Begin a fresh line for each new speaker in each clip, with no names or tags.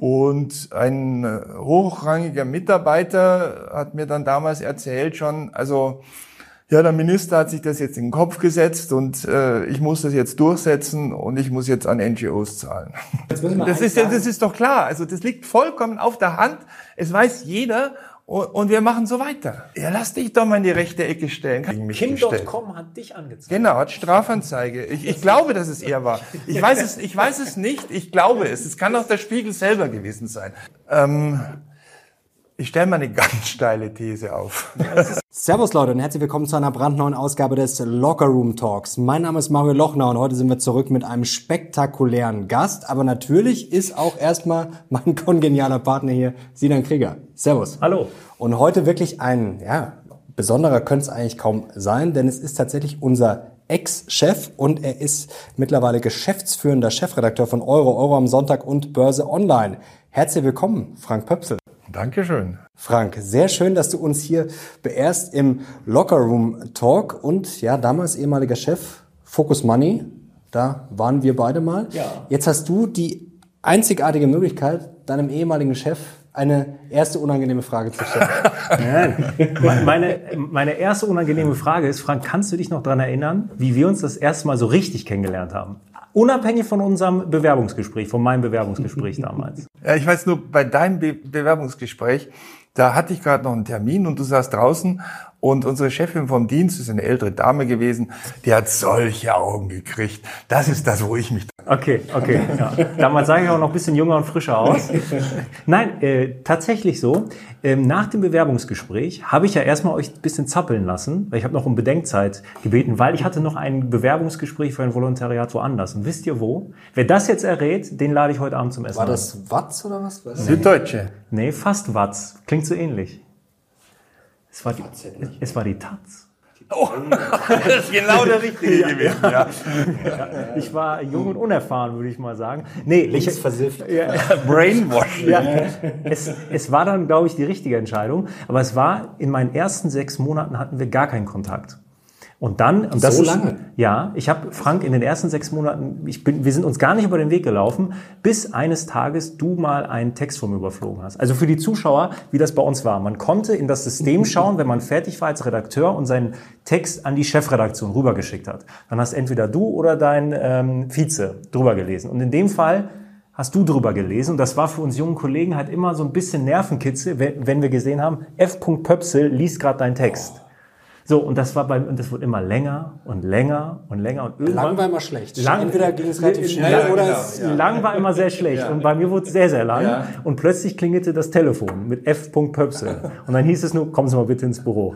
Und ein äh, hochrangiger Mitarbeiter hat mir dann damals erzählt schon, also ja, der Minister hat sich das jetzt in den Kopf gesetzt und äh, ich muss das jetzt durchsetzen und ich muss jetzt an NGOs zahlen. Das ist, das ist doch klar. Also das liegt vollkommen auf der Hand. Es weiß jeder und wir machen so weiter. Ja, lass dich doch mal in die rechte Ecke stellen.
Kim.com hat dich angezeigt.
Genau, hat Strafanzeige. Ich, ich glaube, dass es er war. Ich weiß es, ich weiß es nicht. Ich glaube es. Es kann auch der Spiegel selber gewesen sein. Ähm, ich stelle mal eine ganz steile These auf.
Servus Leute und herzlich willkommen zu einer brandneuen Ausgabe des Locker Room Talks. Mein Name ist Mario Lochner und heute sind wir zurück mit einem spektakulären Gast. Aber natürlich ist auch erstmal mein kongenialer Partner hier, Sinan Krieger. Servus.
Hallo.
Und heute wirklich ein, ja, besonderer könnte es eigentlich kaum sein, denn es ist tatsächlich unser Ex-Chef und er ist mittlerweile geschäftsführender Chefredakteur von Euro, Euro am Sonntag und Börse Online. Herzlich willkommen, Frank Pöpsel.
Dankeschön.
Frank, sehr schön, dass du uns hier beehrst im Locker Room Talk und ja, damals ehemaliger Chef Focus Money. Da waren wir beide mal. Ja. Jetzt hast du die einzigartige Möglichkeit, deinem ehemaligen Chef eine erste unangenehme Frage zu stellen.
Meine, meine erste unangenehme Frage ist, Frank, kannst du dich noch dran erinnern, wie wir uns das erste Mal so richtig kennengelernt haben? Unabhängig von unserem Bewerbungsgespräch, von meinem Bewerbungsgespräch damals.
Ja, ich weiß nur, bei deinem Be Bewerbungsgespräch, da hatte ich gerade noch einen Termin und du saßt draußen und unsere Chefin vom Dienst ist eine ältere Dame gewesen, die hat solche Augen gekriegt. Das ist das, wo ich mich.
Okay, okay. Ja. Damals sah ich auch noch ein bisschen jünger und frischer aus. Nein, äh, tatsächlich so. Ähm, nach dem Bewerbungsgespräch habe ich ja erstmal euch ein bisschen zappeln lassen, weil ich habe noch um Bedenkzeit gebeten, weil ich hatte noch ein Bewerbungsgespräch für ein Volontariat woanders. Und wisst ihr wo? Wer das jetzt errät, den lade ich heute Abend zum Essen.
War das Watz oder was?
Nee. Süddeutsche.
Nee, fast Watz. Klingt so ähnlich. Es war die, es war die Taz.
Oh, das ist genau der Richtige gewesen. Ja.
ja. Ich war jung und unerfahren, würde ich mal sagen. Nee,
ich versifft.
Ja. Brainwash. Ja.
Es, es war dann, glaube ich, die richtige Entscheidung. Aber es war, in meinen ersten sechs Monaten hatten wir gar keinen Kontakt. Und dann, und das
so
ist,
lange?
Ja, ich habe Frank in den ersten sechs Monaten, ich bin, wir sind uns gar nicht über den Weg gelaufen, bis eines Tages du mal einen Text von mir überflogen hast. Also für die Zuschauer, wie das bei uns war. Man konnte in das System schauen, wenn man fertig war als Redakteur und seinen Text an die Chefredaktion rübergeschickt hat. Dann hast entweder du oder dein ähm, Vize drüber gelesen. Und in dem Fall hast du drüber gelesen. Und das war für uns jungen Kollegen halt immer so ein bisschen Nervenkitzel, wenn wir gesehen haben, F. Pöpsel liest gerade deinen Text. Oh. So, und das war bei, und das wurde immer länger und länger und länger und
irgendwann. Lang war immer schlecht.
Lang, Entweder ging es relativ schnell ja, oder genau, es, ja. lang war immer sehr schlecht. Ja. Und bei mir wurde es sehr, sehr lang. Und plötzlich klingelte das Telefon mit F. Pöpsel. Und dann hieß es nur, kommen Sie mal bitte ins Büro.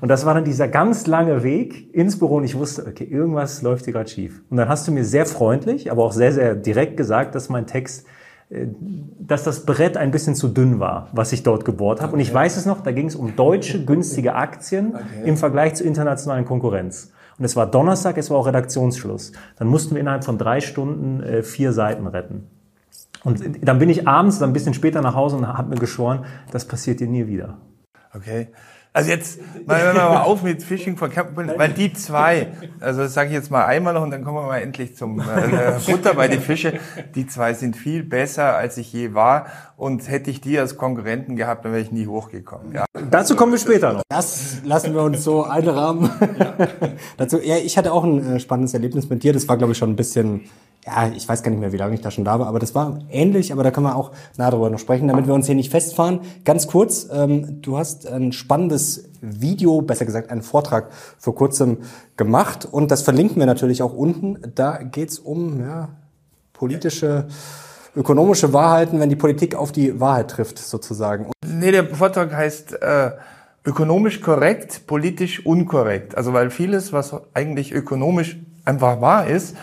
Und das war dann dieser ganz lange Weg ins Büro und ich wusste, okay, irgendwas läuft hier gerade schief. Und dann hast du mir sehr freundlich, aber auch sehr, sehr direkt gesagt, dass mein Text dass das Brett ein bisschen zu dünn war, was ich dort gebohrt habe. Okay. Und ich weiß es noch, da ging es um deutsche günstige Aktien okay. im Vergleich zur internationalen Konkurrenz. Und es war Donnerstag, es war auch Redaktionsschluss. Dann mussten wir innerhalb von drei Stunden äh, vier Seiten retten. Und dann bin ich abends, dann ein bisschen später nach Hause und habe mir geschworen, das passiert dir nie wieder.
Okay. Also jetzt mal, wir mal auf mit Fishing for Capital, weil die zwei, also das sage ich jetzt mal einmal noch und dann kommen wir mal endlich zum äh, Futter bei den Fische. Die zwei sind viel besser, als ich je war und hätte ich die als Konkurrenten gehabt, dann wäre ich nie hochgekommen. Ja.
Dazu kommen wir später noch.
Das lassen wir uns so einrahmen. Ja. Dazu, ja, ich hatte auch ein äh, spannendes Erlebnis mit dir. Das war, glaube ich, schon ein bisschen ja, ich weiß gar nicht mehr, wie lange ich da schon da war, aber das war ähnlich, aber da können wir auch nah drüber noch sprechen, damit wir uns hier nicht festfahren. Ganz kurz, ähm, du hast ein spannendes Video, besser gesagt einen Vortrag vor kurzem gemacht und das verlinken wir natürlich auch unten. Da geht's um ja, politische, ökonomische Wahrheiten, wenn die Politik auf die Wahrheit trifft, sozusagen.
Nee, der Vortrag heißt äh, ökonomisch korrekt, politisch unkorrekt. Also weil vieles, was eigentlich ökonomisch einfach wahr ist,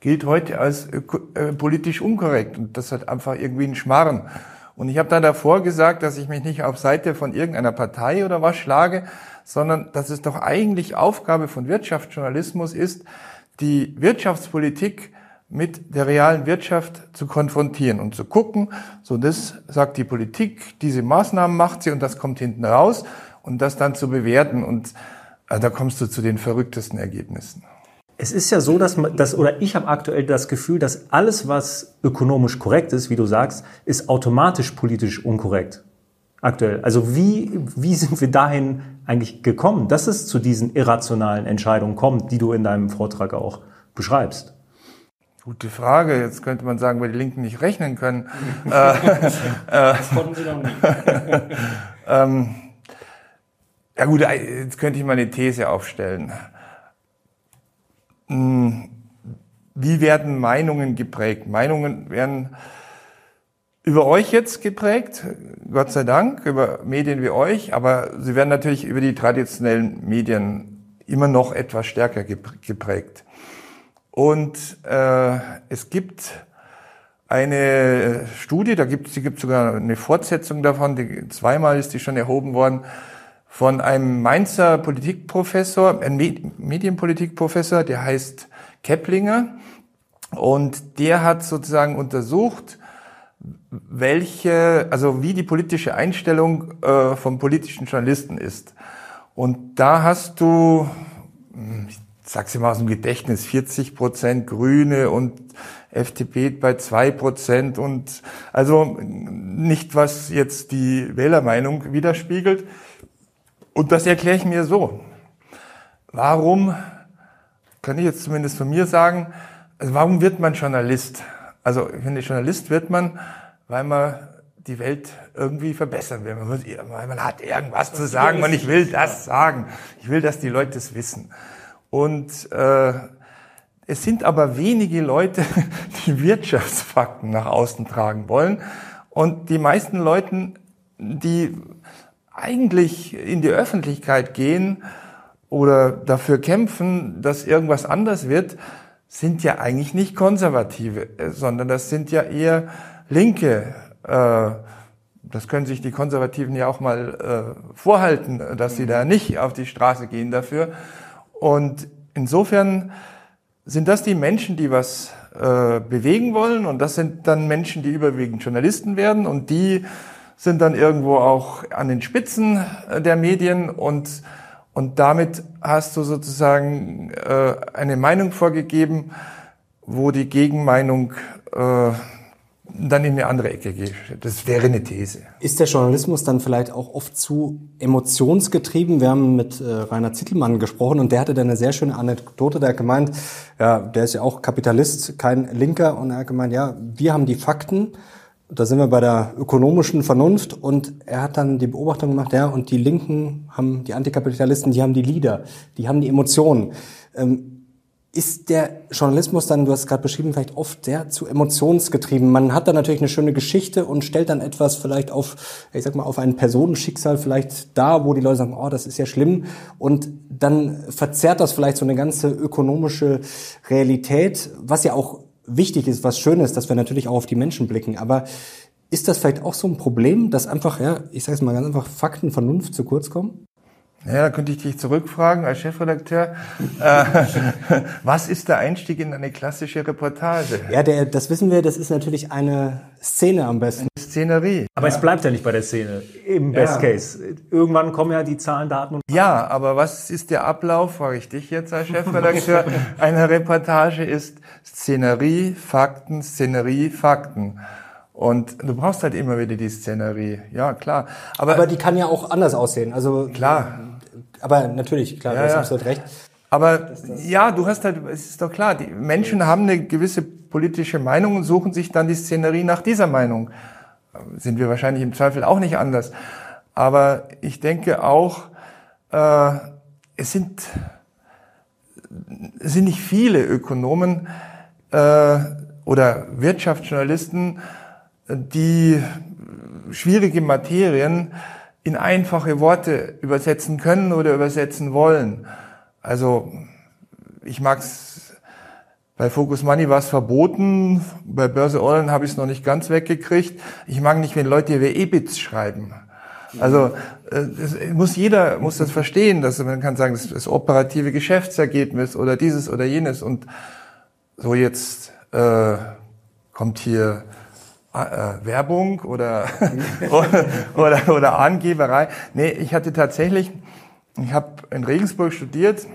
gilt heute als äh, politisch unkorrekt. Und das hat einfach irgendwie einen Schmarren. Und ich habe dann davor gesagt, dass ich mich nicht auf Seite von irgendeiner Partei oder was schlage, sondern dass es doch eigentlich Aufgabe von Wirtschaftsjournalismus ist, die Wirtschaftspolitik mit der realen Wirtschaft zu konfrontieren und zu gucken, so das sagt die Politik, diese Maßnahmen macht sie und das kommt hinten raus und das dann zu bewerten und äh, da kommst du zu den verrücktesten Ergebnissen.
Es ist ja so, dass man das oder ich habe aktuell das Gefühl, dass alles, was ökonomisch korrekt ist, wie du sagst, ist automatisch politisch unkorrekt. Aktuell. Also wie, wie sind wir dahin eigentlich gekommen, dass es zu diesen irrationalen Entscheidungen kommt, die du in deinem Vortrag auch beschreibst?
Gute Frage. Jetzt könnte man sagen, weil die Linken nicht rechnen können. Äh, äh, das konnten sie noch nicht. ähm, ja gut, jetzt könnte ich mal eine These aufstellen. Hm, wie werden Meinungen geprägt? Meinungen werden über euch jetzt geprägt, Gott sei Dank, über Medien wie euch, aber sie werden natürlich über die traditionellen Medien immer noch etwas stärker geprägt. Und äh, es gibt eine Studie, da gibt es sogar eine Fortsetzung davon, die, zweimal ist die schon erhoben worden, von einem Mainzer Politikprofessor, ein Medienpolitikprofessor, der heißt Keplinger. Und der hat sozusagen untersucht, welche, also wie die politische Einstellung äh, vom politischen Journalisten ist. Und da hast du, hm, ich sag's mal aus dem Gedächtnis, 40 Prozent Grüne und FDP bei zwei Prozent und also nicht, was jetzt die Wählermeinung widerspiegelt. Und das erkläre ich mir so. Warum, kann ich jetzt zumindest von mir sagen, also warum wird man Journalist? Also ich finde, Journalist wird man, weil man die Welt irgendwie verbessern will. Man, man hat irgendwas zu sagen und ich will das sagen. Ich will, dass die Leute es wissen. Und äh, es sind aber wenige Leute, die Wirtschaftsfakten nach außen tragen wollen. Und die meisten Leute, die eigentlich in die Öffentlichkeit gehen oder dafür kämpfen, dass irgendwas anders wird, sind ja eigentlich nicht Konservative, sondern das sind ja eher Linke. Äh, das können sich die Konservativen ja auch mal äh, vorhalten, dass sie da nicht auf die Straße gehen dafür. Und insofern sind das die Menschen, die was äh, bewegen wollen und das sind dann Menschen, die überwiegend Journalisten werden und die sind dann irgendwo auch an den Spitzen äh, der Medien und, und damit hast du sozusagen äh, eine Meinung vorgegeben, wo die Gegenmeinung äh, dann in eine andere Ecke geht. Das wäre eine These.
Ist der Journalismus dann vielleicht auch oft zu emotionsgetrieben? Wir haben mit äh, Rainer Zittelmann gesprochen und der hatte da eine sehr schöne Anekdote. Der hat gemeint, ja, der ist ja auch Kapitalist, kein Linker und er hat gemeint, ja, wir haben die Fakten da sind wir bei der ökonomischen Vernunft und er hat dann die Beobachtung gemacht, ja, und die Linken haben, die Antikapitalisten, die haben die Lieder, die haben die Emotionen. Ähm, ist der Journalismus dann, du hast es gerade beschrieben, vielleicht oft sehr zu emotionsgetrieben? Man hat da natürlich eine schöne Geschichte und stellt dann etwas vielleicht auf, ich sag mal, auf ein Personenschicksal vielleicht da, wo die Leute sagen, oh, das ist ja schlimm. Und dann verzerrt das vielleicht so eine ganze ökonomische Realität, was ja auch wichtig ist, was schön ist, dass wir natürlich auch auf die Menschen blicken. Aber ist das vielleicht auch so ein Problem, dass einfach, ja, ich sage es mal ganz einfach, Fakten, Vernunft zu kurz kommen?
Ja, da könnte ich dich zurückfragen als Chefredakteur. äh, was ist der Einstieg in eine klassische Reportage?
Ja, der, das wissen wir, das ist natürlich eine Szene am besten.
Eine Szenerie.
Aber ja. es bleibt ja nicht bei der Szene, im Best ja. Case. Irgendwann kommen ja die Zahlen, Daten und...
Ja, aber was ist der Ablauf, frage ich dich jetzt als Chefredakteur, einer Reportage ist Szenerie, Fakten, Szenerie, Fakten. Und du brauchst halt immer wieder die Szenerie. Ja, klar.
Aber, aber die kann ja auch anders aussehen. Also
klar.
Aber natürlich, klar, ja, du hast absolut recht.
Aber ja, du hast halt, es ist doch klar, die Menschen haben eine gewisse politische Meinung und suchen sich dann die Szenerie nach dieser Meinung. Sind wir wahrscheinlich im Zweifel auch nicht anders. Aber ich denke auch, äh, es sind, es sind nicht viele Ökonomen äh, oder Wirtschaftsjournalisten, die schwierige Materien in einfache Worte übersetzen können oder übersetzen wollen. Also ich mag's bei Focus Money war es verboten, bei Börse Online habe ich es noch nicht ganz weggekriegt. Ich mag nicht, wenn Leute über EBITs schreiben. Also es muss jeder muss das verstehen, dass man kann sagen, das, das operative Geschäftsergebnis oder dieses oder jenes und so jetzt äh, kommt hier äh, Werbung oder, oder, oder Angeberei. Nee, ich hatte tatsächlich, ich habe in Regensburg studiert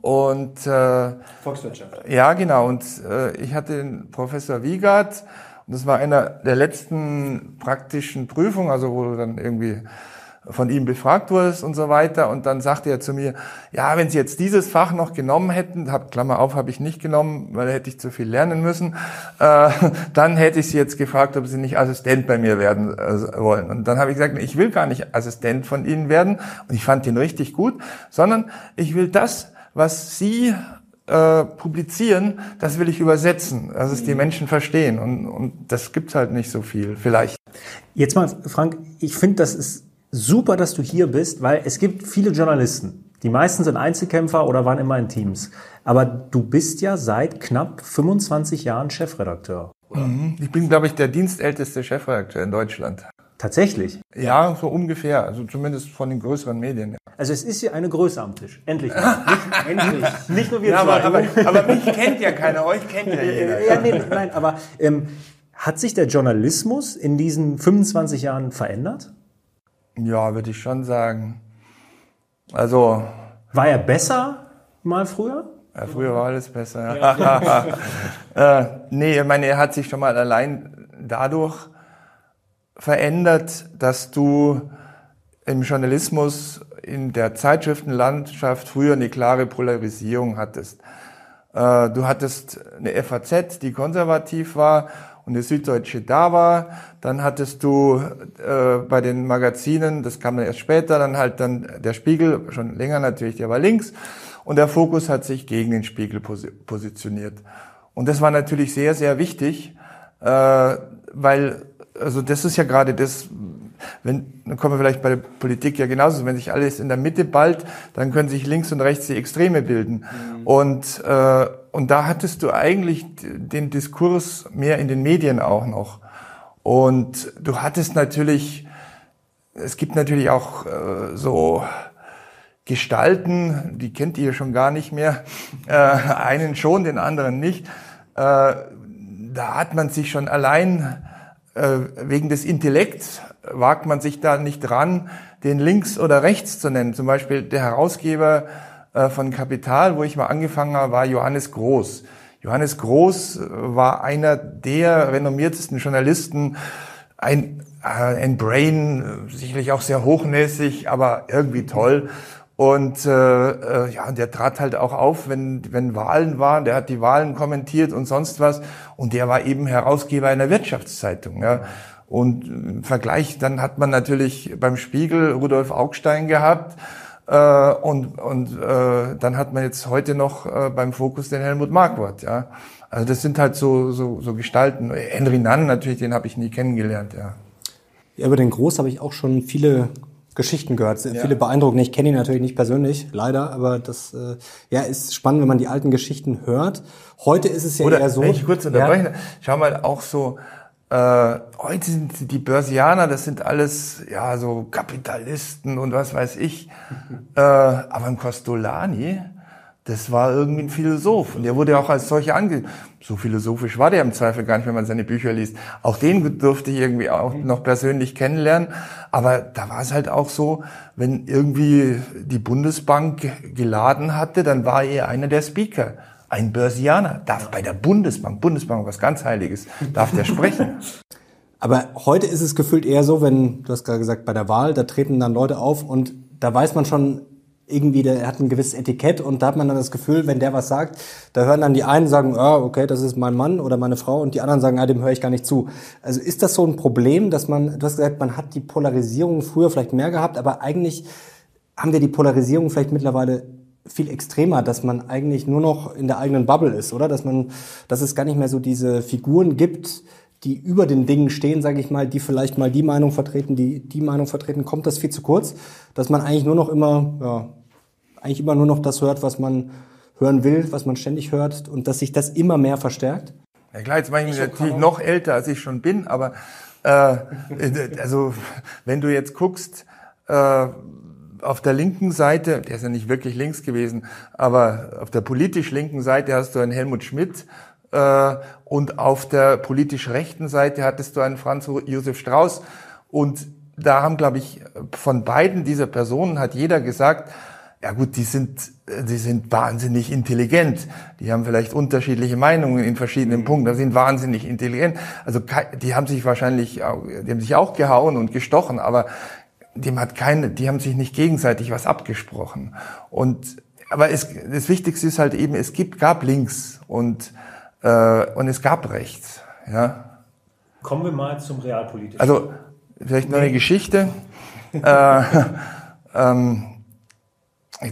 Und äh,
Volkswirtschaft.
Ja, genau. Und äh, ich hatte den Professor Wiegert und das war einer der letzten praktischen Prüfungen, also wo du dann irgendwie von ihm befragt wurdest und so weiter. Und dann sagte er zu mir, ja, wenn Sie jetzt dieses Fach noch genommen hätten, hab, Klammer auf, habe ich nicht genommen, weil da hätte ich zu viel lernen müssen, äh, dann hätte ich Sie jetzt gefragt, ob Sie nicht Assistent bei mir werden äh, wollen. Und dann habe ich gesagt, ich will gar nicht Assistent von Ihnen werden. Und ich fand ihn richtig gut, sondern ich will das, was Sie äh, publizieren, das will ich übersetzen, dass es die mhm. Menschen verstehen. Und, und das gibt's halt nicht so viel, vielleicht.
Jetzt mal, Frank, ich finde, das ist super, dass du hier bist, weil es gibt viele Journalisten. Die meisten sind Einzelkämpfer oder waren immer in Teams. Aber du bist ja seit knapp 25 Jahren Chefredakteur.
Mhm. Ich bin, glaube ich, der dienstälteste Chefredakteur in Deutschland.
Tatsächlich?
Ja, so ungefähr. Also zumindest von den größeren Medien. Ja.
Also es ist hier eine Größe am Tisch. Endlich. Nicht, endlich. Nicht nur wir
ja, zwei. Aber, aber, aber, mich kennt ja keiner, euch kennt ja jeder.
Ja, nee, nein, aber ähm, hat sich der Journalismus in diesen 25 Jahren verändert?
Ja, würde ich schon sagen. Also.
War er besser mal früher?
Ja, früher war alles besser. Ja. äh, nee, ich meine, er hat sich schon mal allein dadurch verändert, dass du im Journalismus in der Zeitschriftenlandschaft früher eine klare Polarisierung hattest. Äh, du hattest eine FAZ, die konservativ war und eine Süddeutsche da war. Dann hattest du äh, bei den Magazinen, das kam dann erst später, dann halt dann der Spiegel, schon länger natürlich, der war links. Und der Fokus hat sich gegen den Spiegel positioniert. Und das war natürlich sehr, sehr wichtig, äh, weil, also das ist ja gerade das, wenn, dann kommen wir vielleicht bei der Politik ja genauso, wenn sich alles in der Mitte ballt, dann können sich links und rechts die Extreme bilden. Mhm. Und, äh, und da hattest du eigentlich den Diskurs mehr in den Medien auch noch. Und du hattest natürlich, es gibt natürlich auch äh, so Gestalten, die kennt ihr schon gar nicht mehr, äh, einen schon, den anderen nicht. Äh, da hat man sich schon allein äh, wegen des Intellekts wagt man sich da nicht dran, den links oder rechts zu nennen. Zum Beispiel der Herausgeber äh, von Kapital, wo ich mal angefangen habe, war Johannes Groß. Johannes Groß äh, war einer der renommiertesten Journalisten, ein, ein Brain, sicherlich auch sehr hochnäsig, aber irgendwie toll. Und äh, äh, ja, der trat halt auch auf, wenn, wenn Wahlen waren. Der hat die Wahlen kommentiert und sonst was. Und der war eben Herausgeber einer Wirtschaftszeitung. Ja. Und im Vergleich, dann hat man natürlich beim Spiegel Rudolf Augstein gehabt. Äh, und und äh, dann hat man jetzt heute noch äh, beim Fokus den Helmut Marquardt. Ja. Also das sind halt so, so, so Gestalten. Henry Nann natürlich, den habe ich nie kennengelernt. Ja.
Ja, über den Groß habe ich auch schon viele Geschichten gehört, ja. viele beeindruckende. Ich kenne ihn natürlich nicht persönlich, leider, aber das äh, ja ist spannend, wenn man die alten Geschichten hört. Heute ist es ja
Oder,
eher so.
Ich kurz unterbrechen, ja. schau mal auch so. Äh, heute sind die Börsianer, das sind alles ja so Kapitalisten und was weiß ich. äh, aber ein Costolani, das war irgendwie ein Philosoph und der wurde auch als solcher ange... So philosophisch war der im Zweifel gar nicht, wenn man seine Bücher liest. Auch den durfte ich irgendwie auch noch persönlich kennenlernen. Aber da war es halt auch so, wenn irgendwie die Bundesbank geladen hatte, dann war er einer der Speaker. Ein Börsianer darf bei der Bundesbank, Bundesbank was ganz Heiliges, darf der sprechen.
Aber heute ist es gefühlt eher so, wenn, du hast gerade gesagt, bei der Wahl, da treten dann Leute auf und da weiß man schon, irgendwie, der hat ein gewisses Etikett und da hat man dann das Gefühl, wenn der was sagt, da hören dann die einen sagen, ah, okay, das ist mein Mann oder meine Frau und die anderen sagen, ah, dem höre ich gar nicht zu. Also ist das so ein Problem, dass man, du hast gesagt, man hat die Polarisierung früher vielleicht mehr gehabt, aber eigentlich haben wir die Polarisierung vielleicht mittlerweile viel extremer, dass man eigentlich nur noch in der eigenen Bubble ist, oder? Dass man, dass es gar nicht mehr so diese Figuren gibt, die über den Dingen stehen, sage ich mal, die vielleicht mal die Meinung vertreten, die die Meinung vertreten, kommt das viel zu kurz, dass man eigentlich nur noch immer, ja, eigentlich immer nur noch das hört, was man hören will, was man ständig hört und dass sich das immer mehr verstärkt?
Ja klar, jetzt mache ich mich natürlich noch älter, als ich schon bin, aber äh, also wenn du jetzt guckst, äh, auf der linken Seite, der ist ja nicht wirklich links gewesen, aber auf der politisch linken Seite hast du einen Helmut Schmidt, äh, und auf der politisch rechten Seite hattest du einen Franz Josef Strauß. Und da haben, glaube ich, von beiden dieser Personen hat jeder gesagt, ja gut, die sind, die sind wahnsinnig intelligent. Die haben vielleicht unterschiedliche Meinungen in verschiedenen Punkten, aber sind wahnsinnig intelligent. Also die haben sich wahrscheinlich, die haben sich auch gehauen und gestochen, aber dem hat keine, die haben sich nicht gegenseitig was abgesprochen. Und aber es, das Wichtigste ist halt eben, es gibt, gab links und äh, und es gab rechts. Ja.
Kommen wir mal zum Realpolitischen.
Also vielleicht noch eine Geschichte. äh, ähm,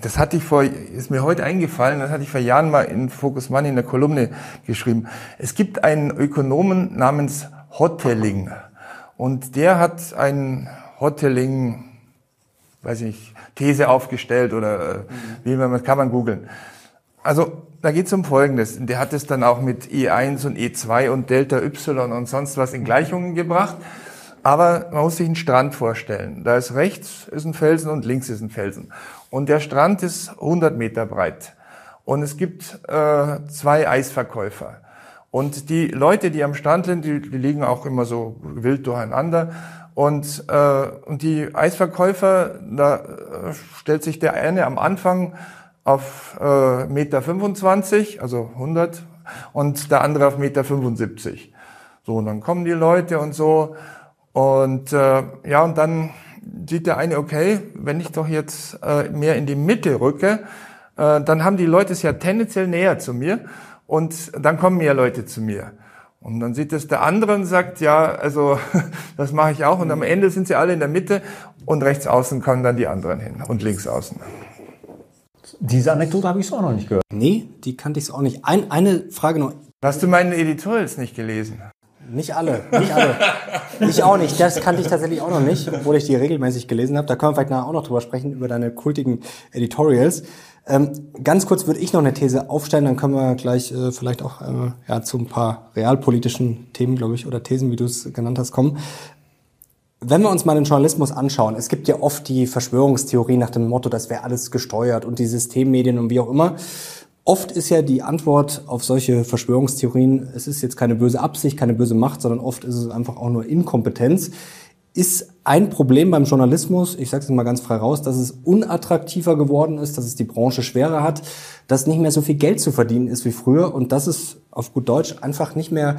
das hatte ich vor, ist mir heute eingefallen, das hatte ich vor Jahren mal in Focus Money in der Kolumne geschrieben. Es gibt einen Ökonomen namens Hotelling und der hat ein Hotelling, weiß ich nicht, These aufgestellt oder mhm. wie man, kann man googeln. Also da geht es um Folgendes. Der hat es dann auch mit E1 und E2 und Delta Y und sonst was in Gleichungen gebracht. Aber man muss sich einen Strand vorstellen. Da ist rechts ist ein Felsen und links ist ein Felsen. Und der Strand ist 100 Meter breit. Und es gibt äh, zwei Eisverkäufer. Und die Leute, die am Strand sind, die, die liegen auch immer so wild durcheinander. Und, äh, und die Eisverkäufer, da äh, stellt sich der eine am Anfang auf äh, Meter 25, also 100, und der andere auf Meter 75. So, und dann kommen die Leute und so. Und äh, ja, und dann sieht der eine, okay, wenn ich doch jetzt äh, mehr in die Mitte rücke, äh, dann haben die Leute es ja tendenziell näher zu mir und dann kommen mehr Leute zu mir. Und dann sieht es der andere und sagt, ja, also das mache ich auch. Und am Ende sind sie alle in der Mitte und rechts außen kommen dann die anderen hin und links außen.
Diese Anekdote habe ich so auch noch nicht gehört.
Nee, die kannte ich auch nicht. Ein, eine Frage noch.
Hast du meine Editorials nicht gelesen?
Nicht alle, nicht alle. ich auch nicht. Das kannte ich tatsächlich auch noch nicht, obwohl ich die regelmäßig gelesen habe. Da können wir vielleicht nachher auch noch drüber sprechen, über deine kultigen Editorials. Ähm, ganz kurz würde ich noch eine These aufstellen, dann können wir gleich äh, vielleicht auch äh, ja, zu ein paar realpolitischen Themen, glaube ich, oder Thesen, wie du es genannt hast, kommen. Wenn wir uns mal den Journalismus anschauen, es gibt ja oft die Verschwörungstheorie nach dem Motto, das wäre alles gesteuert und die Systemmedien und wie auch immer. Oft ist ja die Antwort auf solche Verschwörungstheorien, es ist jetzt keine böse Absicht, keine böse Macht, sondern oft ist es einfach auch nur Inkompetenz. Ist ein Problem beim Journalismus, ich sage es mal ganz frei raus, dass es unattraktiver geworden ist, dass es die Branche schwerer hat, dass nicht mehr so viel Geld zu verdienen ist wie früher und dass es auf gut Deutsch einfach nicht mehr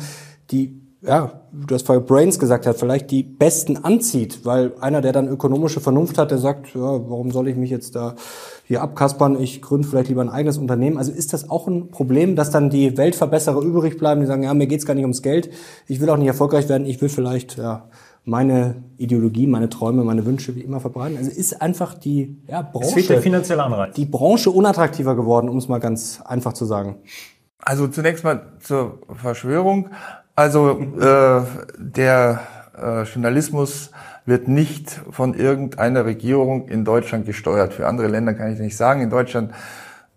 die ja, du hast vorher Brains gesagt hat, vielleicht die Besten anzieht, weil einer, der dann ökonomische Vernunft hat, der sagt, ja, warum soll ich mich jetzt da hier abkaspern, ich gründe vielleicht lieber ein eigenes Unternehmen. Also ist das auch ein Problem, dass dann die Weltverbesserer übrig bleiben, die sagen, ja, mir geht's gar nicht ums Geld, ich will auch nicht erfolgreich werden, ich will vielleicht ja, meine Ideologie, meine Träume, meine Wünsche wie immer verbreiten. Also ist einfach die ja, Branche, es
fehlt der finanzielle Anreiz.
die Branche unattraktiver geworden, um es mal ganz einfach zu sagen.
Also zunächst mal zur Verschwörung. Also äh, der äh, Journalismus wird nicht von irgendeiner Regierung in Deutschland gesteuert. Für andere Länder kann ich nicht sagen. In Deutschland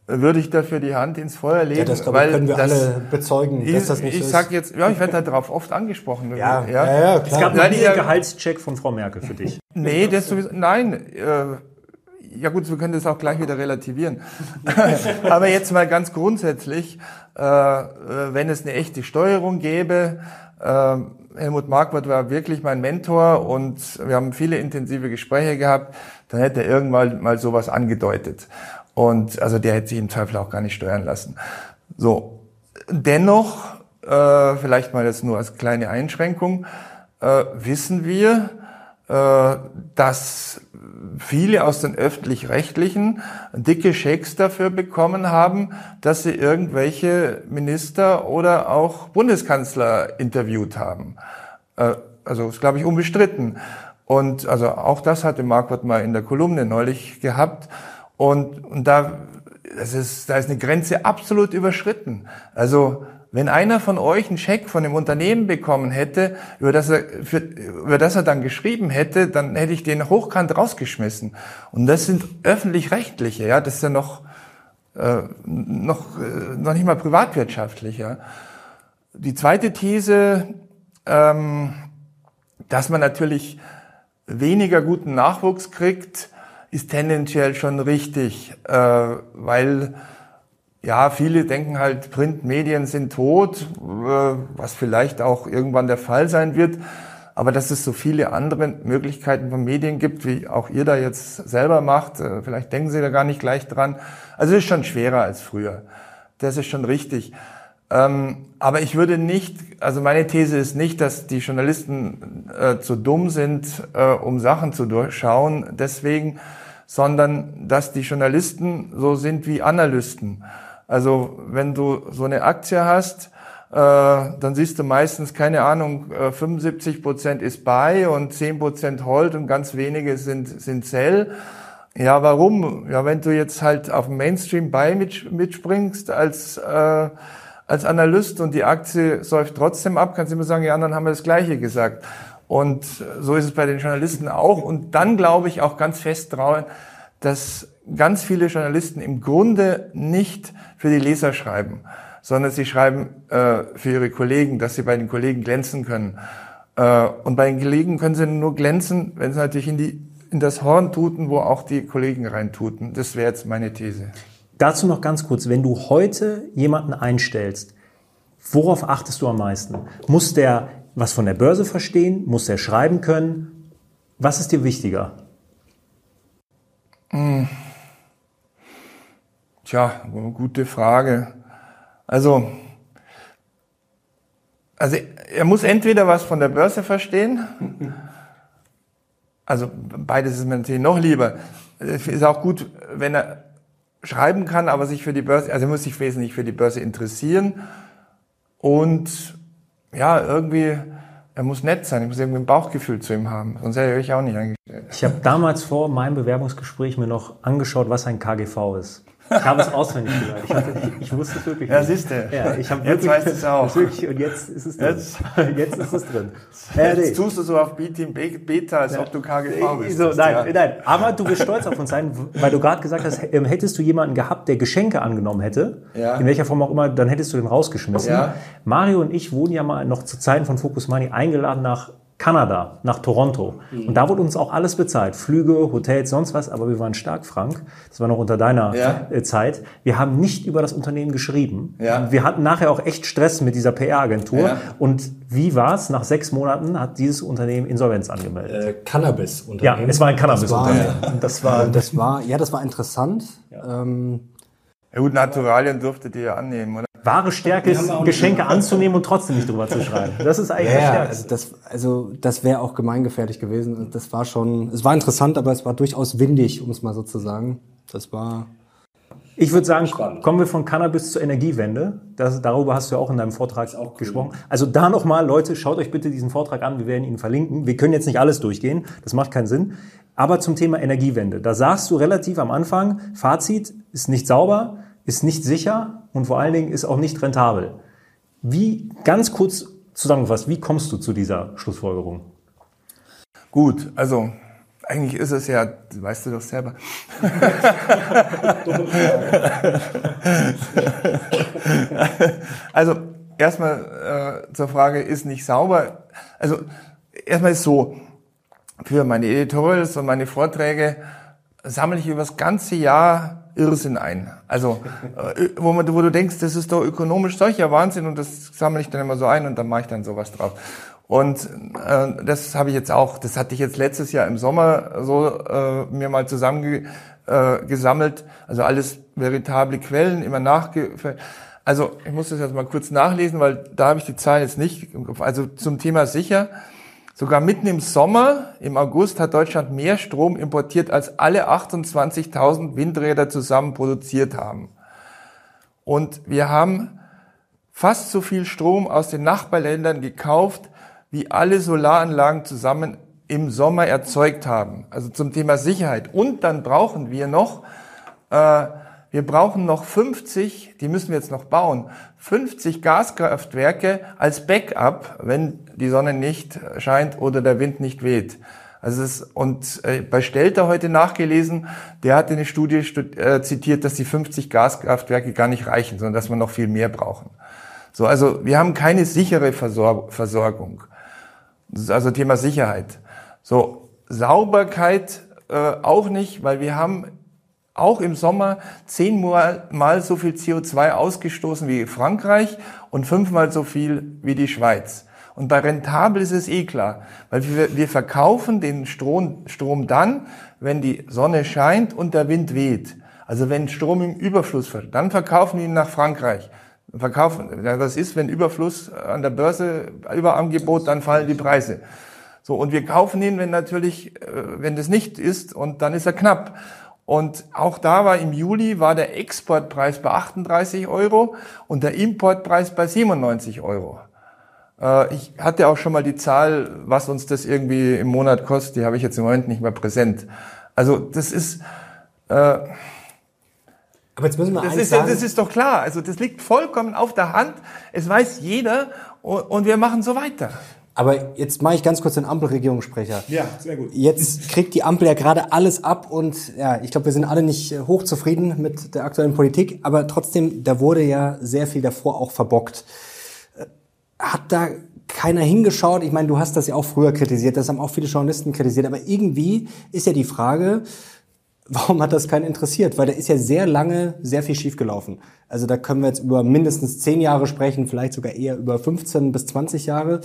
würde ich dafür die Hand ins Feuer legen, ja,
das, weil können wir das, alle bezeugen,
dass das nicht ich so ist. Ich sag jetzt, ja, ich werde darauf oft angesprochen.
Ja, ja, ja, ja klar. Es gab noch nie einen Gehaltscheck von Frau Merkel für dich.
nee, das sowieso, nein, äh, ja gut, wir können das auch gleich wieder relativieren. Aber jetzt mal ganz grundsätzlich, äh, wenn es eine echte Steuerung gäbe, äh, Helmut Marquardt war wirklich mein Mentor und wir haben viele intensive Gespräche gehabt, dann hätte er irgendwann mal sowas angedeutet. Und also der hätte sich im Zweifel auch gar nicht steuern lassen. So, dennoch, äh, vielleicht mal jetzt nur als kleine Einschränkung, äh, wissen wir, äh, dass viele aus den öffentlich-rechtlichen dicke Schecks dafür bekommen haben, dass sie irgendwelche Minister oder auch Bundeskanzler interviewt haben. Äh, also ist, glaube ich, unbestritten. Und also auch das hatte Marquardt mal in der Kolumne neulich gehabt. Und, und da, das ist, da ist eine Grenze absolut überschritten. Also wenn einer von euch einen Scheck von dem Unternehmen bekommen hätte, über das er, für, über das er dann geschrieben hätte, dann hätte ich den hochkant rausgeschmissen. Und das sind öffentlich-rechtliche, ja, das ist ja noch, äh, noch, äh, noch nicht mal privatwirtschaftlich, ja. Die zweite These, ähm, dass man natürlich weniger guten Nachwuchs kriegt, ist tendenziell schon richtig, äh, weil ja, viele denken halt, Printmedien sind tot, äh, was vielleicht auch irgendwann der Fall sein wird. aber dass es so viele andere Möglichkeiten von Medien gibt, wie auch ihr da jetzt selber macht, äh, vielleicht denken Sie da gar nicht gleich dran. Also es ist schon schwerer als früher. Das ist schon richtig. Ähm, aber ich würde nicht, also meine These ist nicht, dass die Journalisten äh, zu dumm sind, äh, um Sachen zu durchschauen, deswegen, sondern dass die Journalisten so sind wie Analysten. Also wenn du so eine Aktie hast, äh, dann siehst du meistens, keine Ahnung, 75 äh, Prozent ist Buy und 10 Prozent Hold und ganz wenige sind, sind Sell. Ja, warum? Ja, wenn du jetzt halt auf dem Mainstream Buy mitspringst als äh, als Analyst und die Aktie säuft trotzdem ab, kannst du immer sagen, die anderen haben das Gleiche gesagt. Und so ist es bei den Journalisten auch. Und dann glaube ich auch ganz fest trauen, dass ganz viele Journalisten im Grunde nicht für die Leser schreiben, sondern sie schreiben äh, für ihre Kollegen, dass sie bei den Kollegen glänzen können. Äh, und bei den Kollegen können sie nur glänzen, wenn sie natürlich in, die, in das Horn tuten, wo auch die Kollegen reintuten. Das wäre jetzt meine These.
Dazu noch ganz kurz, wenn du heute jemanden einstellst, worauf achtest du am meisten? Muss der was von der Börse verstehen? Muss der schreiben können? Was ist dir wichtiger?
Hm. Tja, gute Frage. Also, also er muss entweder was von der Börse verstehen, also beides ist mir natürlich noch lieber. Es ist auch gut, wenn er schreiben kann, aber sich für die Börse, also er muss sich wesentlich für die Börse interessieren und ja, irgendwie, er muss nett sein, ich muss irgendwie ein Bauchgefühl zu ihm haben, sonst hätte ich auch nicht eingestellt.
Ich habe damals vor meinem Bewerbungsgespräch mir noch angeschaut, was ein KGV ist. Ich habe es auswendig gelernt. Ich, hatte, ich, ich wusste es wirklich.
Ja, siehst du.
Ja, ich
jetzt wirklich, weißt du es auch.
Wirklich, und jetzt ist es drin. Jetzt,
jetzt ist es drin. Jetzt tust du so auf B-Team Beta, als ja. ob du KGV bist.
So, nein, ja. nein. Aber du wirst stolz auf uns sein, weil du gerade gesagt hast, ähm, hättest du jemanden gehabt, der Geschenke angenommen hätte, ja. in welcher Form auch immer, dann hättest du den rausgeschmissen. Mario und ich wurden ja mal noch zu Zeiten von Focus Money eingeladen nach Kanada, nach Toronto. Mhm. Und da wurde uns auch alles bezahlt. Flüge, Hotels, sonst was. Aber wir waren stark, Frank. Das war noch unter deiner ja. Äh, Zeit. Wir haben nicht über das Unternehmen geschrieben. Ja. Wir hatten nachher auch echt Stress mit dieser PR-Agentur. Ja. Und wie war's? Nach sechs Monaten hat dieses Unternehmen Insolvenz angemeldet.
Äh, Cannabis-Unternehmen.
Ja, es war ein Cannabis-Unternehmen.
Das war, das war, ja, das war interessant. Ähm,
ja gut, Naturalien durftet ihr ja annehmen, oder?
Wahre Stärke ist, Geschenke anzunehmen und trotzdem nicht drüber zu schreiben. Das ist eigentlich
ja, das Stärkste. Das, also das wäre auch gemeingefährlich gewesen. Das war schon, es war interessant, aber es war durchaus windig, um es mal so zu sagen. Das war.
Ich würde sagen, spannend. kommen wir von Cannabis zur Energiewende. Das, darüber hast du ja auch in deinem Vortrag auch gesprochen. Cool. Also da nochmal, Leute, schaut euch bitte diesen Vortrag an. Wir werden ihn verlinken. Wir können jetzt nicht alles durchgehen. Das macht keinen Sinn. Aber zum Thema Energiewende. Da sagst du relativ am Anfang, Fazit ist nicht sauber, ist nicht sicher und vor allen Dingen ist auch nicht rentabel. Wie, ganz kurz zusammengefasst, wie kommst du zu dieser Schlussfolgerung?
Gut, also eigentlich ist es ja, weißt du doch selber. also erstmal äh, zur Frage, ist nicht sauber. Also erstmal ist so, für meine Editorials und meine Vorträge sammle ich über das ganze Jahr Irrsinn ein. Also, äh, wo, man, wo du denkst, das ist doch ökonomisch solcher Wahnsinn und das sammle ich dann immer so ein und dann mache ich dann sowas drauf. Und äh, das habe ich jetzt auch, das hatte ich jetzt letztes Jahr im Sommer so äh, mir mal zusammengesammelt. Äh, also alles veritable Quellen, immer nachge... Also ich muss das jetzt mal kurz nachlesen, weil da habe ich die Zahlen jetzt nicht. Also zum Thema sicher. Sogar mitten im Sommer, im August, hat Deutschland mehr Strom importiert, als alle 28.000 Windräder zusammen produziert haben. Und wir haben fast so viel Strom aus den Nachbarländern gekauft, wie alle Solaranlagen zusammen im Sommer erzeugt haben. Also zum Thema Sicherheit. Und dann brauchen wir noch äh, wir brauchen noch 50, die müssen wir jetzt noch bauen, 50 Gaskraftwerke als Backup, wenn die Sonne nicht scheint oder der Wind nicht weht. Also es, und äh, bei Stelter heute nachgelesen, der hat eine Studie äh, zitiert, dass die 50 Gaskraftwerke gar nicht reichen, sondern dass wir noch viel mehr brauchen. So, also wir haben keine sichere Versor Versorgung. Das ist also Thema Sicherheit. So, Sauberkeit äh, auch nicht, weil wir haben auch im Sommer zehnmal so viel CO2 ausgestoßen wie Frankreich und fünfmal so viel wie die Schweiz. Und bei rentabel ist es eh klar, weil wir, wir verkaufen den Strom, Strom dann, wenn die Sonne scheint und der Wind weht. Also wenn Strom im Überfluss, dann verkaufen wir ihn nach Frankreich. Verkaufen, ja, das ist, wenn Überfluss an der Börse, Überangebot, dann fallen die Preise. So, und wir kaufen ihn, wenn natürlich, äh, wenn das nicht ist, und dann ist er knapp. Und auch da war im Juli war der Exportpreis bei 38 Euro und der Importpreis bei 97 Euro. Äh, ich hatte auch schon mal die Zahl, was uns das irgendwie im Monat kostet, die habe ich jetzt im Moment nicht mehr präsent. Also das ist, äh, aber jetzt müssen wir das, ist, sagen. das ist doch klar. Also das liegt vollkommen auf der Hand. Es weiß jeder und, und wir machen so weiter.
Aber jetzt mache ich ganz kurz den Ampelregierungssprecher.
Ja, sehr gut.
Jetzt kriegt die Ampel ja gerade alles ab und ja, ich glaube, wir sind alle nicht äh, hochzufrieden mit der aktuellen Politik, aber trotzdem, da wurde ja sehr viel davor auch verbockt. Äh, hat da keiner hingeschaut? Ich meine, du hast das ja auch früher kritisiert, das haben auch viele Journalisten kritisiert, aber irgendwie ist ja die Frage, warum hat das keinen interessiert? Weil da ist ja sehr lange sehr viel schiefgelaufen. Also da können wir jetzt über mindestens zehn Jahre sprechen, vielleicht sogar eher über 15 bis 20 Jahre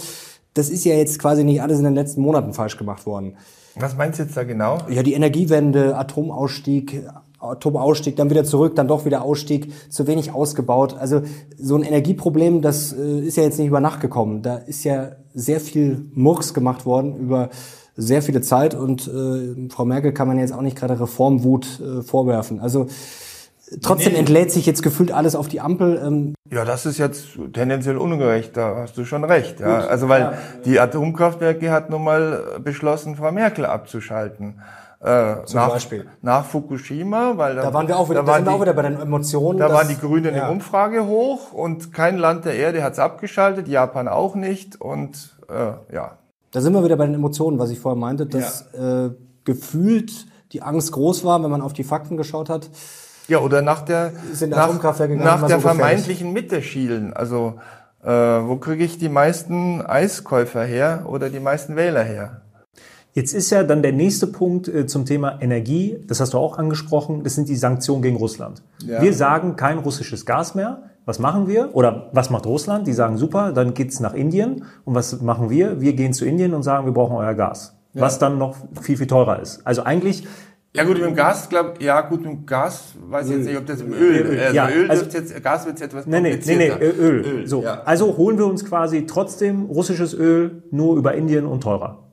das ist ja jetzt quasi nicht alles in den letzten Monaten falsch gemacht worden.
Was meinst du jetzt da genau?
Ja, die Energiewende, Atomausstieg, Atomausstieg, dann wieder zurück, dann doch wieder Ausstieg, zu wenig ausgebaut. Also so ein Energieproblem, das äh, ist ja jetzt nicht über Nacht gekommen. Da ist ja sehr viel Murks gemacht worden über sehr viele Zeit und äh, Frau Merkel kann man jetzt auch nicht gerade Reformwut äh, vorwerfen. Also Trotzdem nee. entlädt sich jetzt gefühlt alles auf die Ampel.
Ähm. Ja, das ist jetzt tendenziell ungerecht, da hast du schon recht. Ja. Also weil ja. die Atomkraftwerke hat nun mal beschlossen, Frau Merkel abzuschalten.
Äh, Zum nach, Beispiel.
nach Fukushima, weil
da, da waren wir auch wieder, da, da sind wir auch wieder bei den Emotionen.
Da waren die Grünen ja. im Umfrage hoch und kein Land der Erde hat es abgeschaltet, Japan auch nicht und äh, ja.
Da sind wir wieder bei den Emotionen, was ich vorher meinte, dass ja. äh, gefühlt die Angst groß war, wenn man auf die Fakten geschaut hat.
Ja, oder nach der, nach, nach der so vermeintlichen Mitte schielen. Also äh, wo kriege ich die meisten Eiskäufer her oder die meisten Wähler her?
Jetzt ist ja dann der nächste Punkt äh, zum Thema Energie, das hast du auch angesprochen, das sind die Sanktionen gegen Russland. Ja. Wir sagen kein russisches Gas mehr. Was machen wir? Oder was macht Russland? Die sagen super, dann geht's nach Indien. Und was machen wir? Wir gehen zu Indien und sagen, wir brauchen euer Gas. Ja. Was dann noch viel, viel teurer ist. Also eigentlich
ja gut, mit dem Gas, glaube ja gut, mit dem Gas weiß ich jetzt nicht, ob das im Öl, Öl also ja, Öl also, jetzt, Gas wird jetzt etwas
nee, nee, nee, nee, Öl. Öl so, ja. Also holen wir uns quasi trotzdem russisches Öl nur über Indien und teurer.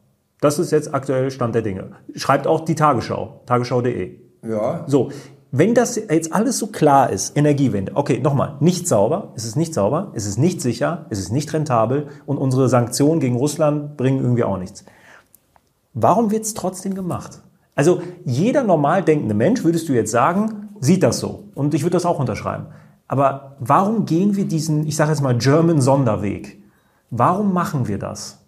Das ist jetzt aktuell Stand der Dinge. Schreibt auch die Tagesschau, tagesschau.de.
Ja.
So, wenn das jetzt alles so klar ist, Energiewende, okay, nochmal, nicht sauber, es ist nicht sauber, es ist nicht sicher, es ist nicht rentabel und unsere Sanktionen gegen Russland bringen irgendwie auch nichts. Warum wird es trotzdem gemacht? Also jeder normal denkende Mensch, würdest du jetzt sagen, sieht das so. Und ich würde das auch unterschreiben. Aber warum gehen wir diesen, ich sage jetzt mal, German Sonderweg? Warum machen wir das?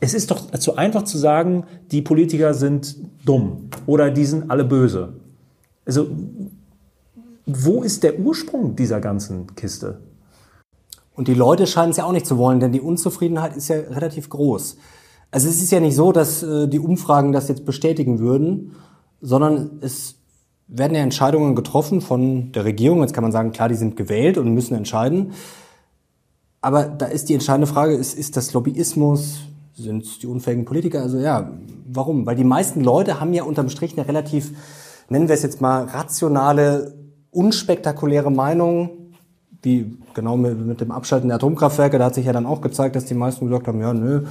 Es ist doch zu einfach zu sagen, die Politiker sind dumm oder die sind alle böse. Also, wo ist der Ursprung dieser ganzen Kiste?
Und die Leute scheinen es ja auch nicht zu wollen, denn die Unzufriedenheit ist ja relativ groß. Also es ist ja nicht so, dass äh, die Umfragen das jetzt bestätigen würden, sondern es werden ja Entscheidungen getroffen von der Regierung. Jetzt kann man sagen, klar, die sind gewählt und müssen entscheiden. Aber da ist die entscheidende Frage, ist, ist das Lobbyismus? Sind es die unfähigen Politiker? Also ja, warum? Weil die meisten Leute haben ja unterm Strich eine relativ, nennen wir es jetzt mal, rationale, unspektakuläre Meinung, wie genau mit, mit dem Abschalten der Atomkraftwerke, da hat sich ja dann auch gezeigt, dass die meisten gesagt haben, ja, nö,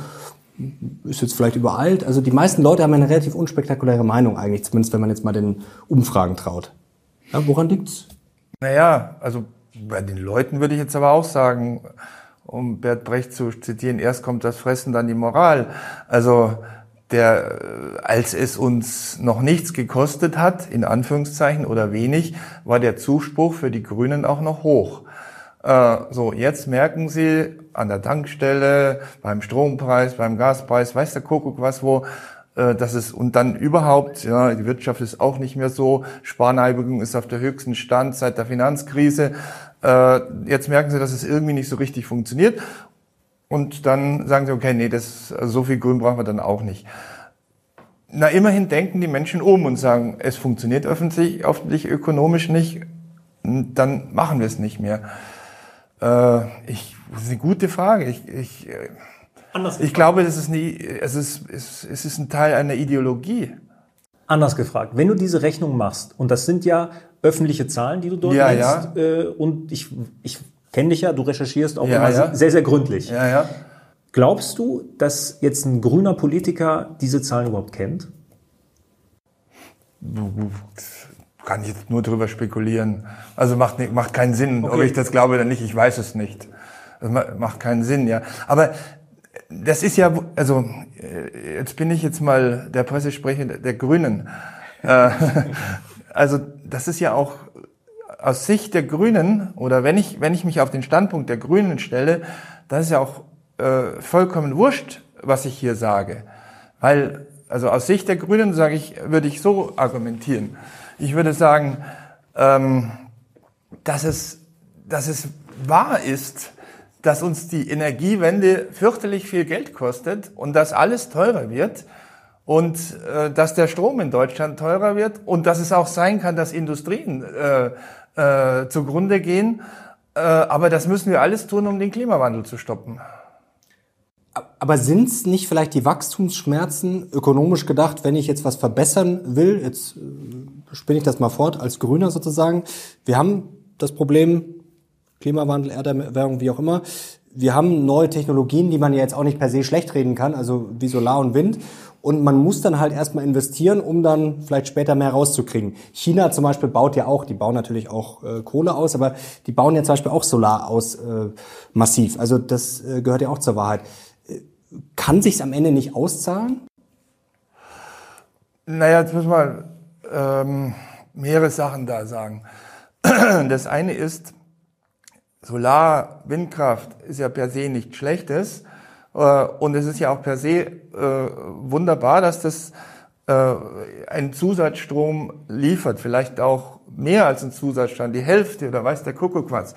ist jetzt vielleicht übereilt. Also die meisten Leute haben eine relativ unspektakuläre Meinung eigentlich, zumindest wenn man jetzt mal den Umfragen traut. Ja, woran liegt's?
Naja, also bei den Leuten würde ich jetzt aber auch sagen, um Bert Brecht zu zitieren, erst kommt das Fressen, dann die Moral. Also der, als es uns noch nichts gekostet hat, in Anführungszeichen oder wenig, war der Zuspruch für die Grünen auch noch hoch. Äh, so, jetzt merken Sie an der Tankstelle, beim Strompreis, beim Gaspreis, weiß der Kuckuck was wo, äh, das ist, und dann überhaupt, ja, die Wirtschaft ist auch nicht mehr so, Sparneigung ist auf der höchsten Stand seit der Finanzkrise. Äh, jetzt merken Sie, dass es irgendwie nicht so richtig funktioniert. Und dann sagen sie, okay, nee, das, also so viel Grün brauchen wir dann auch nicht. Na, immerhin denken die Menschen um und sagen, es funktioniert öffentlich, öffentlich ökonomisch nicht, dann machen wir es nicht mehr. Äh, ich, das ist eine gute Frage. Ich, ich, Anders ich glaube, es ist, nie, es, ist, es ist ein Teil einer Ideologie.
Anders gefragt, wenn du diese Rechnung machst, und das sind ja öffentliche Zahlen, die du dort ja, nennst, ja. Äh, und ich, ich kenne dich ja, du recherchierst auch ja, immer ja. sehr, sehr gründlich.
Ja, ja.
Glaubst du, dass jetzt ein grüner Politiker diese Zahlen überhaupt kennt?
Kann ich jetzt nur darüber spekulieren. Also macht, macht keinen Sinn, okay. ob ich das glaube oder nicht, ich weiß es nicht. Das macht keinen Sinn, ja. Aber das ist ja, also äh, jetzt bin ich jetzt mal der Pressesprecher der Grünen. Äh, also das ist ja auch aus Sicht der Grünen oder wenn ich wenn ich mich auf den Standpunkt der Grünen stelle, dann ist ja auch äh, vollkommen wurscht, was ich hier sage, weil also aus Sicht der Grünen sage ich würde ich so argumentieren. Ich würde sagen, ähm, dass es dass es wahr ist, dass uns die Energiewende fürchterlich viel Geld kostet und dass alles teurer wird und äh, dass der Strom in Deutschland teurer wird und dass es auch sein kann, dass Industrien äh, äh, zugrunde gehen. Äh, aber das müssen wir alles tun, um den Klimawandel zu stoppen.
Aber sind es nicht vielleicht die Wachstumsschmerzen ökonomisch gedacht, wenn ich jetzt was verbessern will? Jetzt äh, spinne ich das mal fort als Grüner sozusagen. Wir haben das Problem Klimawandel, Erderwärmung, wie auch immer. Wir haben neue Technologien, die man ja jetzt auch nicht per se schlecht reden kann, also wie Solar und Wind. Und man muss dann halt erstmal investieren, um dann vielleicht später mehr rauszukriegen. China zum Beispiel baut ja auch, die bauen natürlich auch äh, Kohle aus, aber die bauen ja zum Beispiel auch Solar aus äh, massiv. Also das äh, gehört ja auch zur Wahrheit. Äh, kann sich's am Ende nicht auszahlen?
Naja, jetzt muss man ähm, mehrere Sachen da sagen. Das eine ist, Solar, Windkraft ist ja per se nichts Schlechtes. Äh, und es ist ja auch per se äh, wunderbar, dass das äh, einen Zusatzstrom liefert. Vielleicht auch mehr als ein Zusatzstrom, die Hälfte oder weiß der Kuckuck was.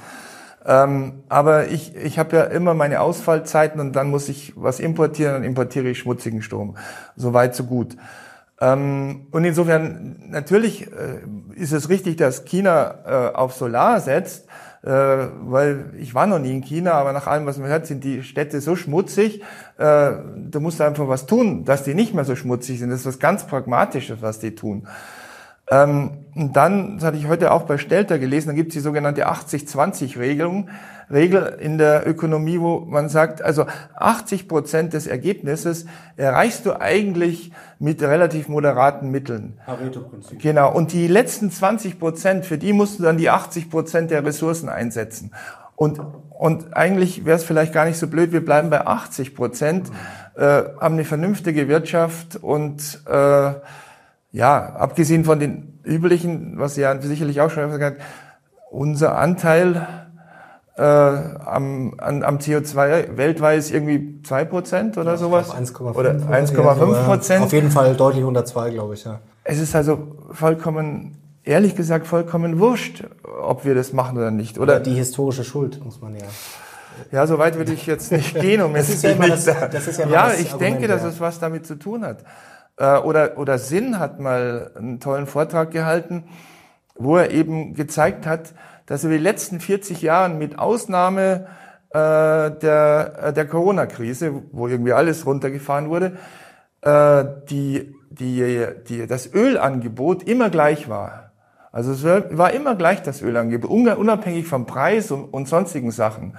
Ähm, aber ich, ich habe ja immer meine Ausfallzeiten und dann muss ich was importieren, dann importiere ich schmutzigen Strom. So weit, so gut. Ähm, und insofern, natürlich ist es richtig, dass China auf Solar setzt, äh, weil ich war noch nie in China, aber nach allem, was man hört, sind die Städte so schmutzig, äh, da musst du einfach was tun, dass die nicht mehr so schmutzig sind. Das ist was ganz Pragmatisches, was die tun. Ähm, und dann, das hatte ich heute auch bei Stelter gelesen, da gibt es die sogenannte 80-20-Regelung, Regel in der Ökonomie, wo man sagt, also 80 Prozent des Ergebnisses erreichst du eigentlich mit relativ moderaten Mitteln. Pareto-Prinzip. Genau. Und die letzten 20 Prozent, für die musst du dann die 80 Prozent der Ressourcen einsetzen. Und, und eigentlich wäre es vielleicht gar nicht so blöd, wir bleiben bei 80 Prozent, äh, haben eine vernünftige Wirtschaft und äh, ja, abgesehen von den üblichen, was Sie ja sicherlich auch schon gesagt haben, unser Anteil äh, am, an, am CO2 weltweit ist irgendwie zwei Prozent oder ja, sowas.
1,5 oder 1,5 Prozent. Auf jeden Fall deutlich unter zwei, glaube ich, ja.
Es ist also vollkommen, ehrlich gesagt, vollkommen wurscht, ob wir das machen oder nicht. Oder, oder
die historische Schuld, muss man ja.
Ja, so weit würde ich jetzt nicht gehen. Um das, ist ja das, das ist ja, ja ich Argument, denke, dass ja. es was damit zu tun hat. Äh, oder, oder Sinn hat mal einen tollen Vortrag gehalten, wo er eben gezeigt hat, dass er die letzten 40 Jahren mit Ausnahme äh, der, äh, der Corona-Krise, wo irgendwie alles runtergefahren wurde, äh, die, die, die, das Ölangebot immer gleich war. Also es war immer gleich das Ölangebot, unabhängig vom Preis und, und sonstigen Sachen.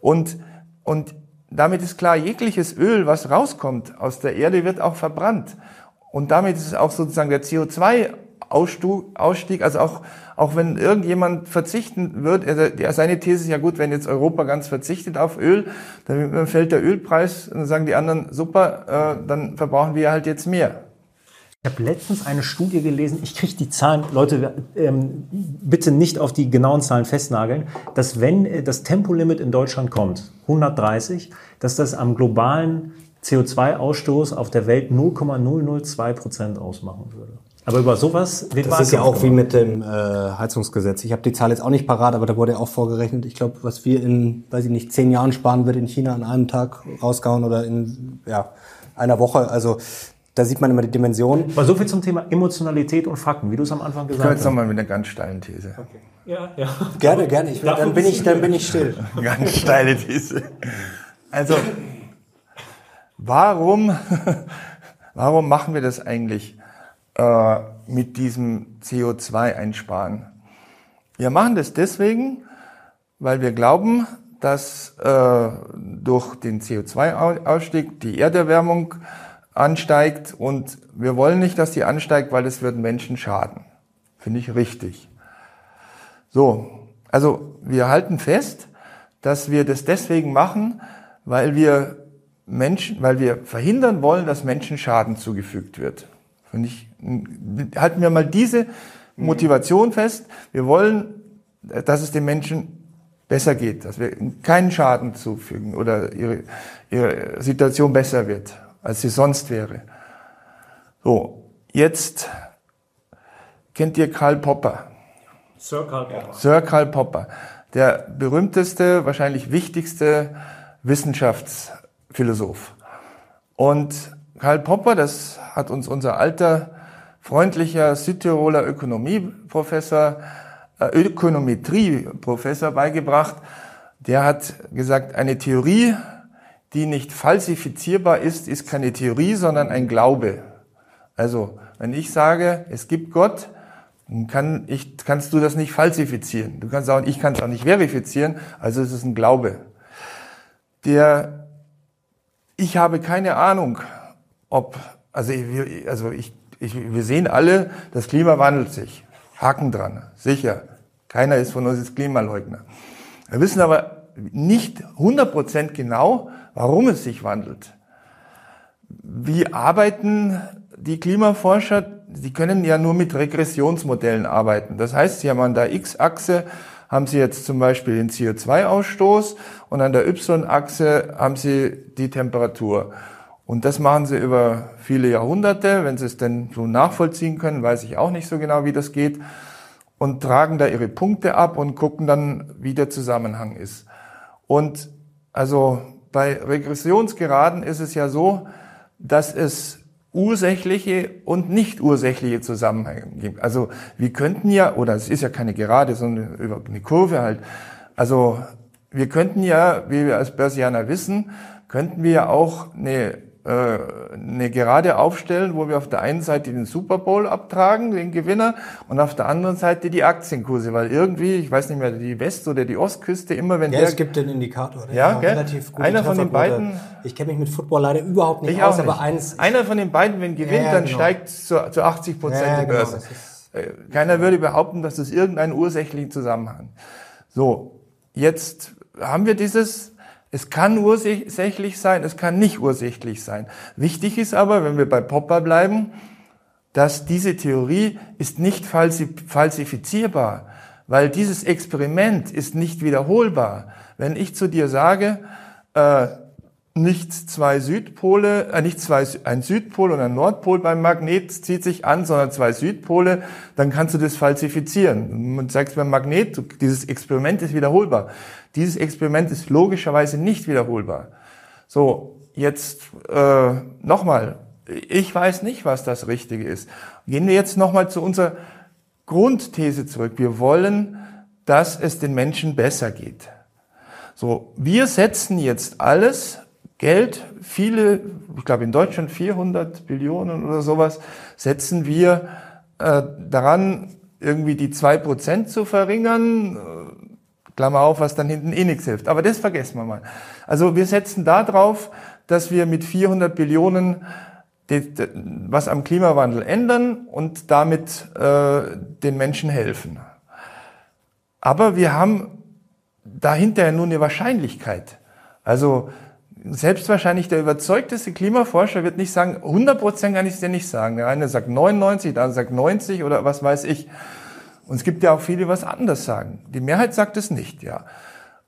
Und, und damit ist klar, jegliches Öl, was rauskommt aus der Erde, wird auch verbrannt. Und damit ist auch sozusagen der CO2-Ausstieg, also auch, auch wenn irgendjemand verzichten wird, er, seine These ist ja gut, wenn jetzt Europa ganz verzichtet auf Öl, dann fällt der Ölpreis und dann sagen die anderen, super, äh, dann verbrauchen wir halt jetzt mehr.
Ich habe letztens eine Studie gelesen, ich kriege die Zahlen, Leute, ähm, bitte nicht auf die genauen Zahlen festnageln, dass wenn äh, das Tempolimit in Deutschland kommt, 130, dass das am globalen CO2-Ausstoß auf der Welt 0,002 Prozent ausmachen würde. Aber über sowas
wird Das ist ja auch wie mit dem äh, Heizungsgesetz. Ich habe die Zahl jetzt auch nicht parat, aber da wurde ja auch vorgerechnet. Ich glaube, was wir in, weiß ich nicht, zehn Jahren sparen, wird in China an einem Tag rausgehauen oder in ja, einer Woche. Also da sieht man immer die Dimension.
Aber so viel zum Thema Emotionalität und Fakten, wie du es am Anfang gesagt hast. Ich komme
jetzt nochmal mit einer ganz steilen These. Okay.
Ja, ja. Gerne, gerne. Ich, dann, bin ich, dann bin ich still.
ganz steile These. Also warum, warum machen wir das eigentlich äh, mit diesem CO2-Einsparen? Wir machen das deswegen, weil wir glauben, dass äh, durch den CO2-Ausstieg die Erderwärmung ansteigt und wir wollen nicht, dass die ansteigt, weil es wird Menschen schaden. Finde ich richtig. So, also wir halten fest, dass wir das deswegen machen, weil wir Menschen, weil wir verhindern wollen, dass Menschen Schaden zugefügt wird. Finde ich, halten wir mal diese Motivation fest. Wir wollen, dass es den Menschen besser geht, dass wir keinen Schaden zufügen oder ihre, ihre Situation besser wird, als sie sonst wäre. So, jetzt kennt ihr Karl Popper.
Sir Karl Popper.
Sir Karl Popper, der berühmteste, wahrscheinlich wichtigste Wissenschaftsphilosoph. Und Karl Popper, das hat uns unser alter, freundlicher Südtiroler Ökonomieprofessor äh, Ökonometrie-Professor beigebracht. Der hat gesagt, eine Theorie, die nicht falsifizierbar ist, ist keine Theorie, sondern ein Glaube. Also, wenn ich sage, es gibt Gott, kann ich, kannst du das nicht falsifizieren. Du kannst sagen, ich kann es auch nicht verifizieren, also es ist ein Glaube. Der, ich habe keine Ahnung, ob, also, ich, also ich, ich, wir sehen alle, das Klima wandelt sich. Haken dran, sicher. Keiner ist von uns jetzt Klimaleugner. Wir wissen aber nicht 100% genau, warum es sich wandelt. Wie arbeiten die Klimaforscher? Sie können ja nur mit Regressionsmodellen arbeiten. Das heißt, sie haben an der X-Achse haben sie jetzt zum Beispiel den CO2-Ausstoß und an der Y-Achse haben sie die Temperatur. Und das machen sie über viele Jahrhunderte. Wenn sie es denn so nachvollziehen können, weiß ich auch nicht so genau, wie das geht und tragen da ihre Punkte ab und gucken dann, wie der Zusammenhang ist. Und also bei Regressionsgeraden ist es ja so, dass es ursächliche und nicht ursächliche Zusammenhänge gibt. Also wir könnten ja, oder es ist ja keine Gerade, sondern über eine Kurve halt. Also wir könnten ja, wie wir als Börsianer wissen, könnten wir ja auch eine eine Gerade aufstellen, wo wir auf der einen Seite den Super Bowl abtragen, den Gewinner, und auf der anderen Seite die Aktienkurse, weil irgendwie, ich weiß nicht mehr, die West- oder die Ostküste immer, wenn
ja,
der...
es gibt den Indikator,
der ja, relativ gut Einer von den beiden...
Ich kenne mich mit Football leider überhaupt nicht aus, aber eins...
Einer von den beiden, wenn gewinnt, ja, dann genau. steigt zu, zu 80 Prozent ja, die genau, Börse. Genau, Keiner würde behaupten, dass das irgendeinen ursächlichen Zusammenhang. So, jetzt haben wir dieses es kann ursächlich sein, es kann nicht ursächlich sein. Wichtig ist aber, wenn wir bei Popper bleiben, dass diese Theorie ist nicht falsifizierbar, weil dieses Experiment ist nicht wiederholbar. Wenn ich zu dir sage, äh, nicht zwei Südpole, äh, nicht zwei, ein Südpol und ein Nordpol beim Magnet zieht sich an, sondern zwei Südpole, dann kannst du das falsifizieren. Man sagt beim Magnet, dieses Experiment ist wiederholbar. Dieses Experiment ist logischerweise nicht wiederholbar. So, jetzt äh, nochmal, ich weiß nicht, was das Richtige ist. Gehen wir jetzt nochmal zu unserer Grundthese zurück. Wir wollen, dass es den Menschen besser geht. So, wir setzen jetzt alles Geld, viele, ich glaube in Deutschland 400 Billionen oder sowas, setzen wir äh, daran, irgendwie die zwei Prozent zu verringern. Äh, Klammer auf, was dann hinten eh nichts hilft. Aber das vergessen wir mal. Also wir setzen da drauf, dass wir mit 400 Billionen was am Klimawandel ändern und damit äh, den Menschen helfen. Aber wir haben dahinter nur eine Wahrscheinlichkeit. Also selbst wahrscheinlich der überzeugteste Klimaforscher wird nicht sagen, 100 Prozent kann ich es dir nicht sagen. Der eine sagt 99, der andere sagt 90 oder was weiß ich. Und es gibt ja auch viele, die was anderes sagen. Die Mehrheit sagt es nicht, ja.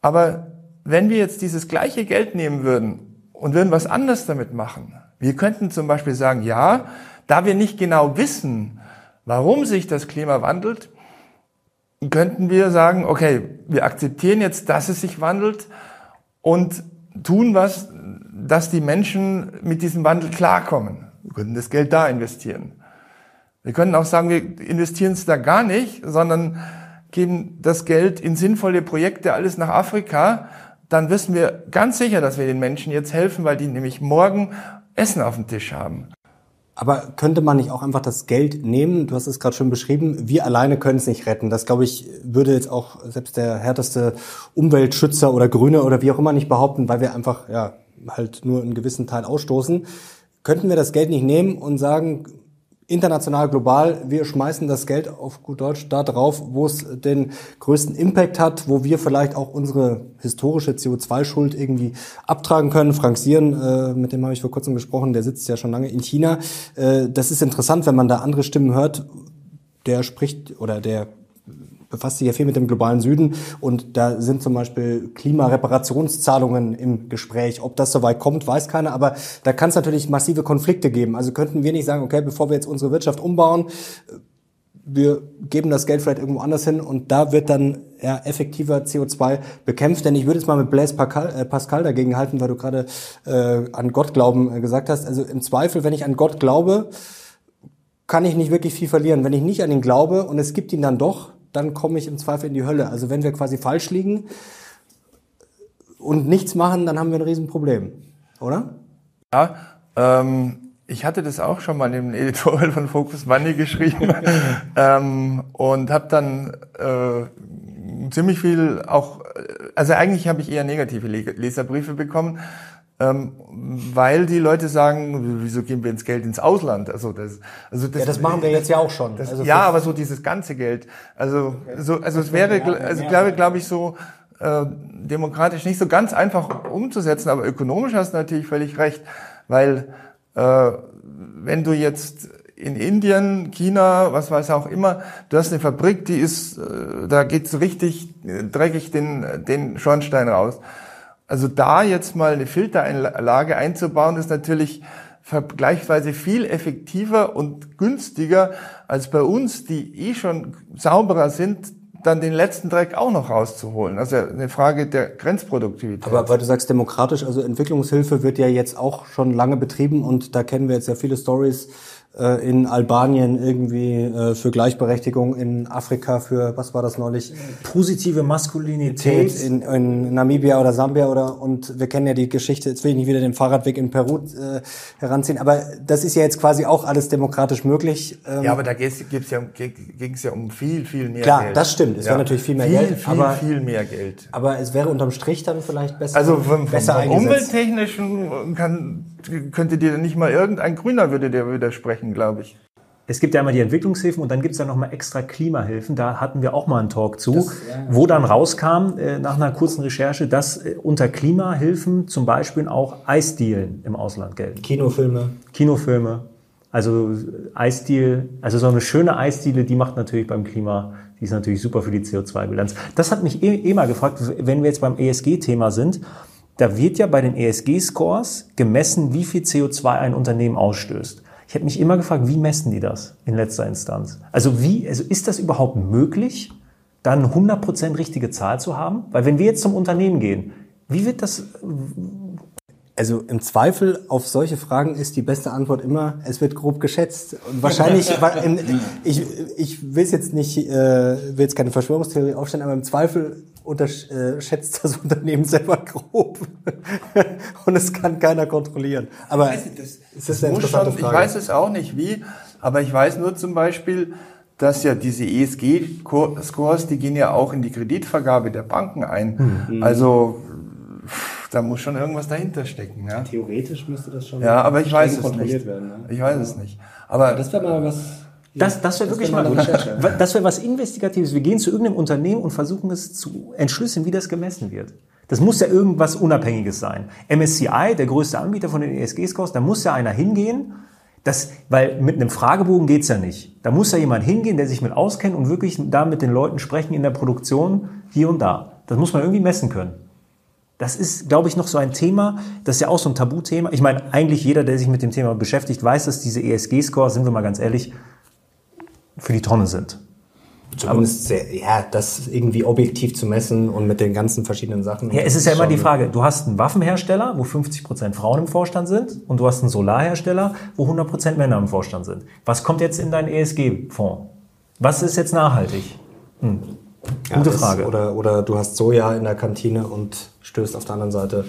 Aber wenn wir jetzt dieses gleiche Geld nehmen würden und würden was anderes damit machen, wir könnten zum Beispiel sagen, ja, da wir nicht genau wissen, warum sich das Klima wandelt, könnten wir sagen, okay, wir akzeptieren jetzt, dass es sich wandelt und tun was, dass die Menschen mit diesem Wandel klarkommen. Wir können das Geld da investieren. Wir können auch sagen, wir investieren es da gar nicht, sondern geben das Geld in sinnvolle Projekte, alles nach Afrika. dann wissen wir ganz sicher, dass wir den Menschen jetzt helfen, weil die nämlich morgen Essen auf dem Tisch haben.
Aber könnte man nicht auch einfach das Geld nehmen? Du hast es gerade schon beschrieben. Wir alleine können es nicht retten. Das, glaube ich, würde jetzt auch selbst der härteste Umweltschützer oder Grüne oder wie auch immer nicht behaupten, weil wir einfach ja halt nur einen gewissen Teil ausstoßen. Könnten wir das Geld nicht nehmen und sagen, international, global, wir schmeißen das Geld auf gut Deutsch da drauf, wo es den größten Impact hat, wo wir vielleicht auch unsere historische CO2-Schuld irgendwie abtragen können. Frank Sieren, äh, mit dem habe ich vor kurzem gesprochen, der sitzt ja schon lange in China. Äh, das ist interessant, wenn man da andere Stimmen hört. Der spricht oder der befasst sich ja viel mit dem globalen Süden und da sind zum Beispiel Klimareparationszahlungen im Gespräch. Ob das soweit kommt, weiß keiner, aber da kann es natürlich massive Konflikte geben. Also könnten wir nicht sagen, okay, bevor wir jetzt unsere Wirtschaft umbauen, wir geben das Geld vielleicht irgendwo anders hin und da wird dann ja, effektiver CO2 bekämpft. Denn ich würde jetzt mal mit Blaise Pascal, äh, Pascal dagegen halten, weil du gerade äh, an Gott glauben äh, gesagt hast. Also im Zweifel, wenn ich an Gott glaube, kann ich nicht wirklich viel verlieren. Wenn ich nicht an ihn glaube und es gibt ihn dann doch, dann komme ich im Zweifel in die Hölle. Also wenn wir quasi falsch liegen und nichts machen, dann haben wir ein Riesenproblem, oder?
Ja, ähm, ich hatte das auch schon mal im Editorial von Focus Money geschrieben ähm, und habe dann äh, ziemlich viel auch, also eigentlich habe ich eher negative Leserbriefe bekommen, weil die Leute sagen, wieso geben wir ins Geld ins Ausland?
Also das, also das, ja, das machen wir jetzt ja auch schon.
Das, also ja, aber so dieses ganze Geld. Also okay. so, also es wäre, also glaube glaube ich so äh, demokratisch nicht so ganz einfach umzusetzen, aber ökonomisch hast du natürlich völlig recht, weil äh, wenn du jetzt in Indien, China, was weiß auch immer, du hast eine Fabrik, die ist, äh, da geht's richtig dreckig den, den Schornstein raus. Also da jetzt mal eine Filteranlage einzubauen, ist natürlich vergleichsweise viel effektiver und günstiger als bei uns, die eh schon sauberer sind, dann den letzten Dreck auch noch rauszuholen. Also eine Frage der Grenzproduktivität.
Aber weil du sagst demokratisch, also Entwicklungshilfe wird ja jetzt auch schon lange betrieben und da kennen wir jetzt ja viele Stories in Albanien irgendwie äh, für Gleichberechtigung, in Afrika für, was war das neulich?
Positive Maskulinität.
In, in Namibia oder Sambia oder, und wir kennen ja die Geschichte, jetzt will ich nicht wieder den Fahrradweg in Peru äh, heranziehen, aber das ist ja jetzt quasi auch alles demokratisch möglich.
Ähm, ja, aber da gibt's ja, ging es ja um viel, viel mehr
Klar, Geld. Klar, das stimmt, es ja. wäre natürlich viel mehr
viel,
Geld.
Viel, aber, viel mehr Geld.
Aber es wäre unterm Strich dann vielleicht besser,
also vom, besser vom umwelttechnischen kann, könnte dir nicht mal irgendein Grüner würde dir widersprechen, glaube ich.
Es gibt ja einmal die Entwicklungshilfen und dann gibt es ja nochmal extra Klimahilfen. Da hatten wir auch mal einen Talk zu, das, ja. wo dann rauskam, äh, nach einer kurzen Recherche, dass äh, unter Klimahilfen zum Beispiel auch Eisdielen im Ausland gelten.
Kinofilme.
Kinofilme. Also äh, Eisdiel, also so eine schöne Eisdiele, die macht natürlich beim Klima, die ist natürlich super für die CO2-Bilanz. Das hat mich eh, eh mal gefragt, wenn wir jetzt beim ESG-Thema sind da wird ja bei den ESG-Scores gemessen, wie viel CO2 ein Unternehmen ausstößt. Ich habe mich immer gefragt, wie messen die das in letzter Instanz? Also wie, also ist das überhaupt möglich, dann 100% richtige Zahl zu haben? Weil wenn wir jetzt zum Unternehmen gehen, wie wird das,
also im Zweifel auf solche Fragen ist die beste Antwort immer, es wird grob geschätzt. Und wahrscheinlich, ich, ich will jetzt nicht, äh, will jetzt keine Verschwörungstheorie aufstellen, aber im Zweifel unterschätzt das Unternehmen selber grob. Und es kann keiner kontrollieren. Aber
ich weiß nicht, das, ist das, das eine interessante schon, Frage. Ich weiß es auch nicht wie, aber ich weiß nur zum Beispiel, dass ja diese ESG-Scores, die gehen ja auch in die Kreditvergabe der Banken ein. Mhm. Also da muss schon irgendwas dahinter stecken. Ja?
Theoretisch müsste das schon
ja, aber ich weiß es nicht. Werden, ne? Ich weiß es nicht. Aber
das wäre mal was.
Das, das wäre wirklich mal, mal das wäre was Investigatives. Wir gehen zu irgendeinem Unternehmen und versuchen es zu entschlüsseln, wie das gemessen wird. Das muss ja irgendwas Unabhängiges sein. MSCI, der größte Anbieter von den ESG-Scores, da muss ja einer hingehen, das, weil mit einem Fragebogen geht's ja nicht. Da muss ja jemand hingehen, der sich mit auskennt und wirklich da mit den Leuten sprechen in der Produktion hier und da. Das muss man irgendwie messen können. Das ist, glaube ich, noch so ein Thema, das ist ja auch so ein Tabuthema. Ich meine, eigentlich jeder, der sich mit dem Thema beschäftigt, weiß, dass diese ESG-Scores, sind wir mal ganz ehrlich, für die Tonne sind.
Zumindest sehr, ja, das irgendwie objektiv zu messen und mit den ganzen verschiedenen Sachen.
Ja, es ist ja immer die Frage, du hast einen Waffenhersteller, wo 50 Prozent Frauen im Vorstand sind und du hast einen Solarhersteller, wo 100 Prozent Männer im Vorstand sind. Was kommt jetzt in deinen ESG-Fonds? Was ist jetzt nachhaltig? Hm.
Ja, Gute Frage. Oder, oder du hast Soja in der Kantine und stößt auf der anderen Seite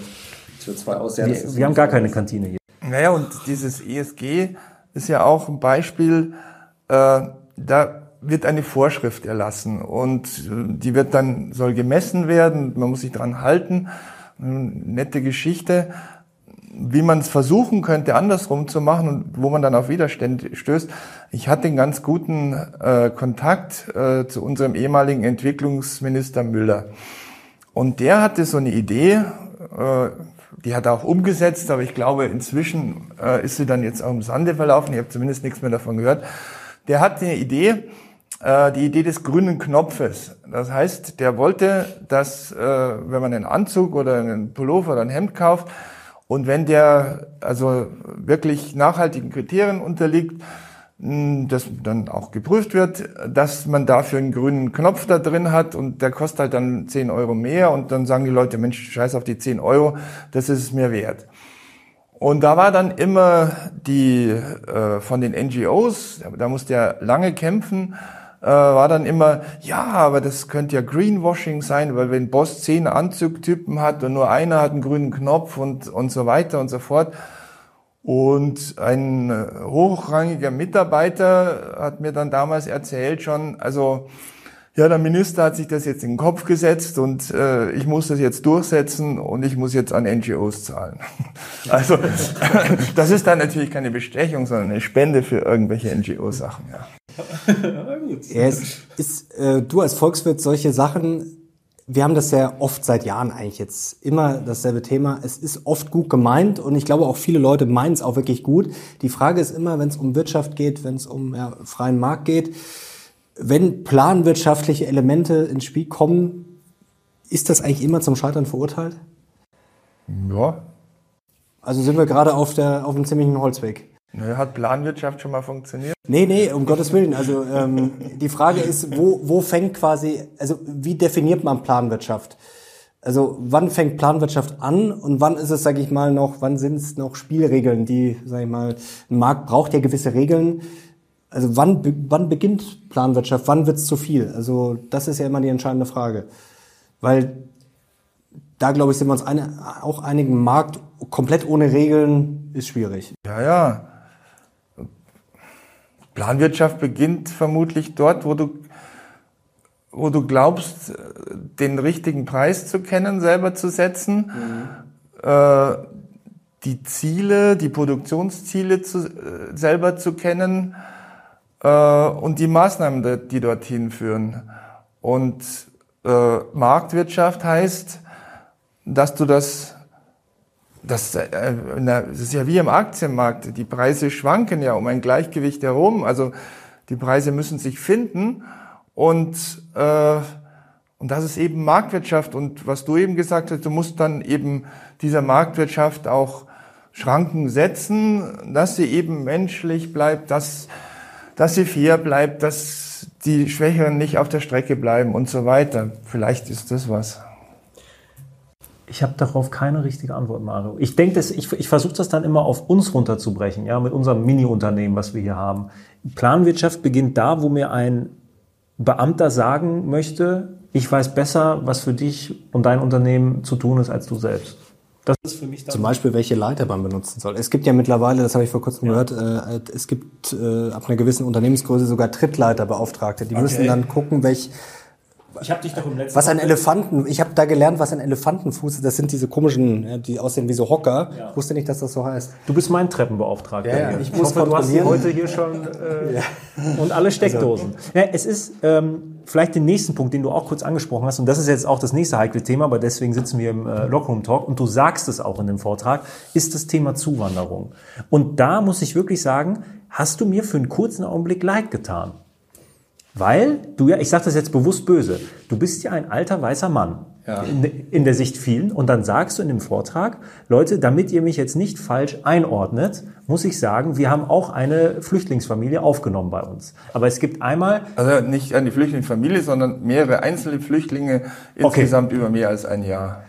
CO2 aus. Ja, wir, wir haben gar keine Kantine hier.
Naja, und dieses ESG ist ja auch ein Beispiel, äh, da wird eine Vorschrift erlassen und äh, die wird dann, soll gemessen werden, man muss sich dran halten. Nette Geschichte, wie man es versuchen könnte, andersrum zu machen und wo man dann auf Widerstände stößt. Ich hatte einen ganz guten äh, Kontakt äh, zu unserem ehemaligen Entwicklungsminister Müller. Und der hatte so eine Idee, äh, die hat er auch umgesetzt, aber ich glaube, inzwischen äh, ist sie dann jetzt auch im Sande verlaufen. Ich habe zumindest nichts mehr davon gehört. Der hat eine Idee, äh, die Idee des grünen Knopfes. Das heißt, der wollte, dass, äh, wenn man einen Anzug oder einen Pullover oder ein Hemd kauft, und wenn der also wirklich nachhaltigen Kriterien unterliegt, das dann auch geprüft wird, dass man dafür einen grünen Knopf da drin hat und der kostet halt dann 10 Euro mehr und dann sagen die Leute, Mensch, scheiß auf die 10 Euro, das ist es mir wert. Und da war dann immer die äh, von den NGOs, da musste er lange kämpfen, äh, war dann immer, ja, aber das könnte ja Greenwashing sein, weil wenn Boss zehn Anzugtypen hat und nur einer hat einen grünen Knopf und, und so weiter und so fort. Und ein hochrangiger Mitarbeiter hat mir dann damals erzählt schon, also ja, der Minister hat sich das jetzt in den Kopf gesetzt und äh, ich muss das jetzt durchsetzen und ich muss jetzt an NGOs zahlen. Also das ist dann natürlich keine Bestechung, sondern eine Spende für irgendwelche NGO-Sachen. Ja.
ja, es ist, äh, du als Volkswirt solche Sachen, wir haben das ja oft seit Jahren eigentlich jetzt immer dasselbe Thema. Es ist oft gut gemeint und ich glaube auch viele Leute meinen es auch wirklich gut. Die Frage ist immer, wenn es um Wirtschaft geht, wenn es um ja, freien Markt geht, wenn planwirtschaftliche Elemente ins Spiel kommen, ist das eigentlich immer zum Scheitern verurteilt?
Ja.
Also sind wir gerade auf, der, auf einem ziemlichen Holzweg.
Hat Planwirtschaft schon mal funktioniert?
Nee, nee, um Gottes Willen. Also ähm, die Frage ist, wo, wo fängt quasi, also wie definiert man Planwirtschaft? Also wann fängt Planwirtschaft an und wann ist es, sage ich mal, noch, wann sind es noch Spielregeln, die, sage ich mal, ein Markt braucht ja gewisse Regeln. Also wann, wann beginnt Planwirtschaft, wann wird es zu viel? Also das ist ja immer die entscheidende Frage. Weil da, glaube ich, sind wir uns eine, auch einigen Markt komplett ohne Regeln ist schwierig.
Ja, ja. Planwirtschaft beginnt vermutlich dort, wo du, wo du glaubst, den richtigen Preis zu kennen, selber zu setzen, mhm. äh, die Ziele, die Produktionsziele zu, äh, selber zu kennen äh, und die Maßnahmen, die dorthin führen. Und äh, Marktwirtschaft heißt, dass du das das, äh, das ist ja wie im Aktienmarkt. Die Preise schwanken ja um ein Gleichgewicht herum. Also die Preise müssen sich finden und äh, und das ist eben Marktwirtschaft. Und was du eben gesagt hast, du musst dann eben dieser Marktwirtschaft auch Schranken setzen, dass sie eben menschlich bleibt, dass, dass sie fair bleibt, dass die Schwächeren nicht auf der Strecke bleiben und so weiter. Vielleicht ist das was.
Ich habe darauf keine richtige Antwort, Mario. Ich denke, ich, ich versuche das dann immer auf uns runterzubrechen, ja, mit unserem Mini-Unternehmen, was wir hier haben. Planwirtschaft beginnt da, wo mir ein Beamter sagen möchte, ich weiß besser, was für dich und dein Unternehmen zu tun ist, als du selbst.
Das ist für mich Zum Beispiel, welche Leiter man benutzen soll. Es gibt ja mittlerweile, das habe ich vor kurzem ja. gehört, äh, es gibt äh, ab einer gewissen Unternehmensgröße sogar Trittleiterbeauftragte. Die okay. müssen dann gucken, welch
ich habe dich doch im letzten
Was ein Elefanten, ich habe da gelernt, was ein Elefantenfuß ist. Das sind diese komischen, die aussehen wie so Hocker. Ja. Ich wusste nicht, dass das so heißt.
Du bist mein Treppenbeauftragter.
Ja, ja.
Ich, ich muss hoffe, du hast sie heute hier schon äh, ja. und alle Steckdosen. Also. Ja, es ist ähm, vielleicht den nächsten Punkt, den du auch kurz angesprochen hast, und das ist jetzt auch das nächste heikle Thema, aber deswegen sitzen wir im äh, Lockroom Talk und du sagst es auch in dem Vortrag, ist das Thema Zuwanderung. Und da muss ich wirklich sagen, hast du mir für einen kurzen Augenblick leid getan. Weil du ja, ich sage das jetzt bewusst böse, du bist ja ein alter weißer Mann. Ja. In, in, der Sicht vielen. Und dann sagst du in dem Vortrag, Leute, damit ihr mich jetzt nicht falsch einordnet, muss ich sagen, wir haben auch eine Flüchtlingsfamilie aufgenommen bei uns. Aber es gibt einmal...
Also nicht eine Flüchtlingsfamilie, sondern mehrere einzelne Flüchtlinge insgesamt okay. über mehr als ein Jahr.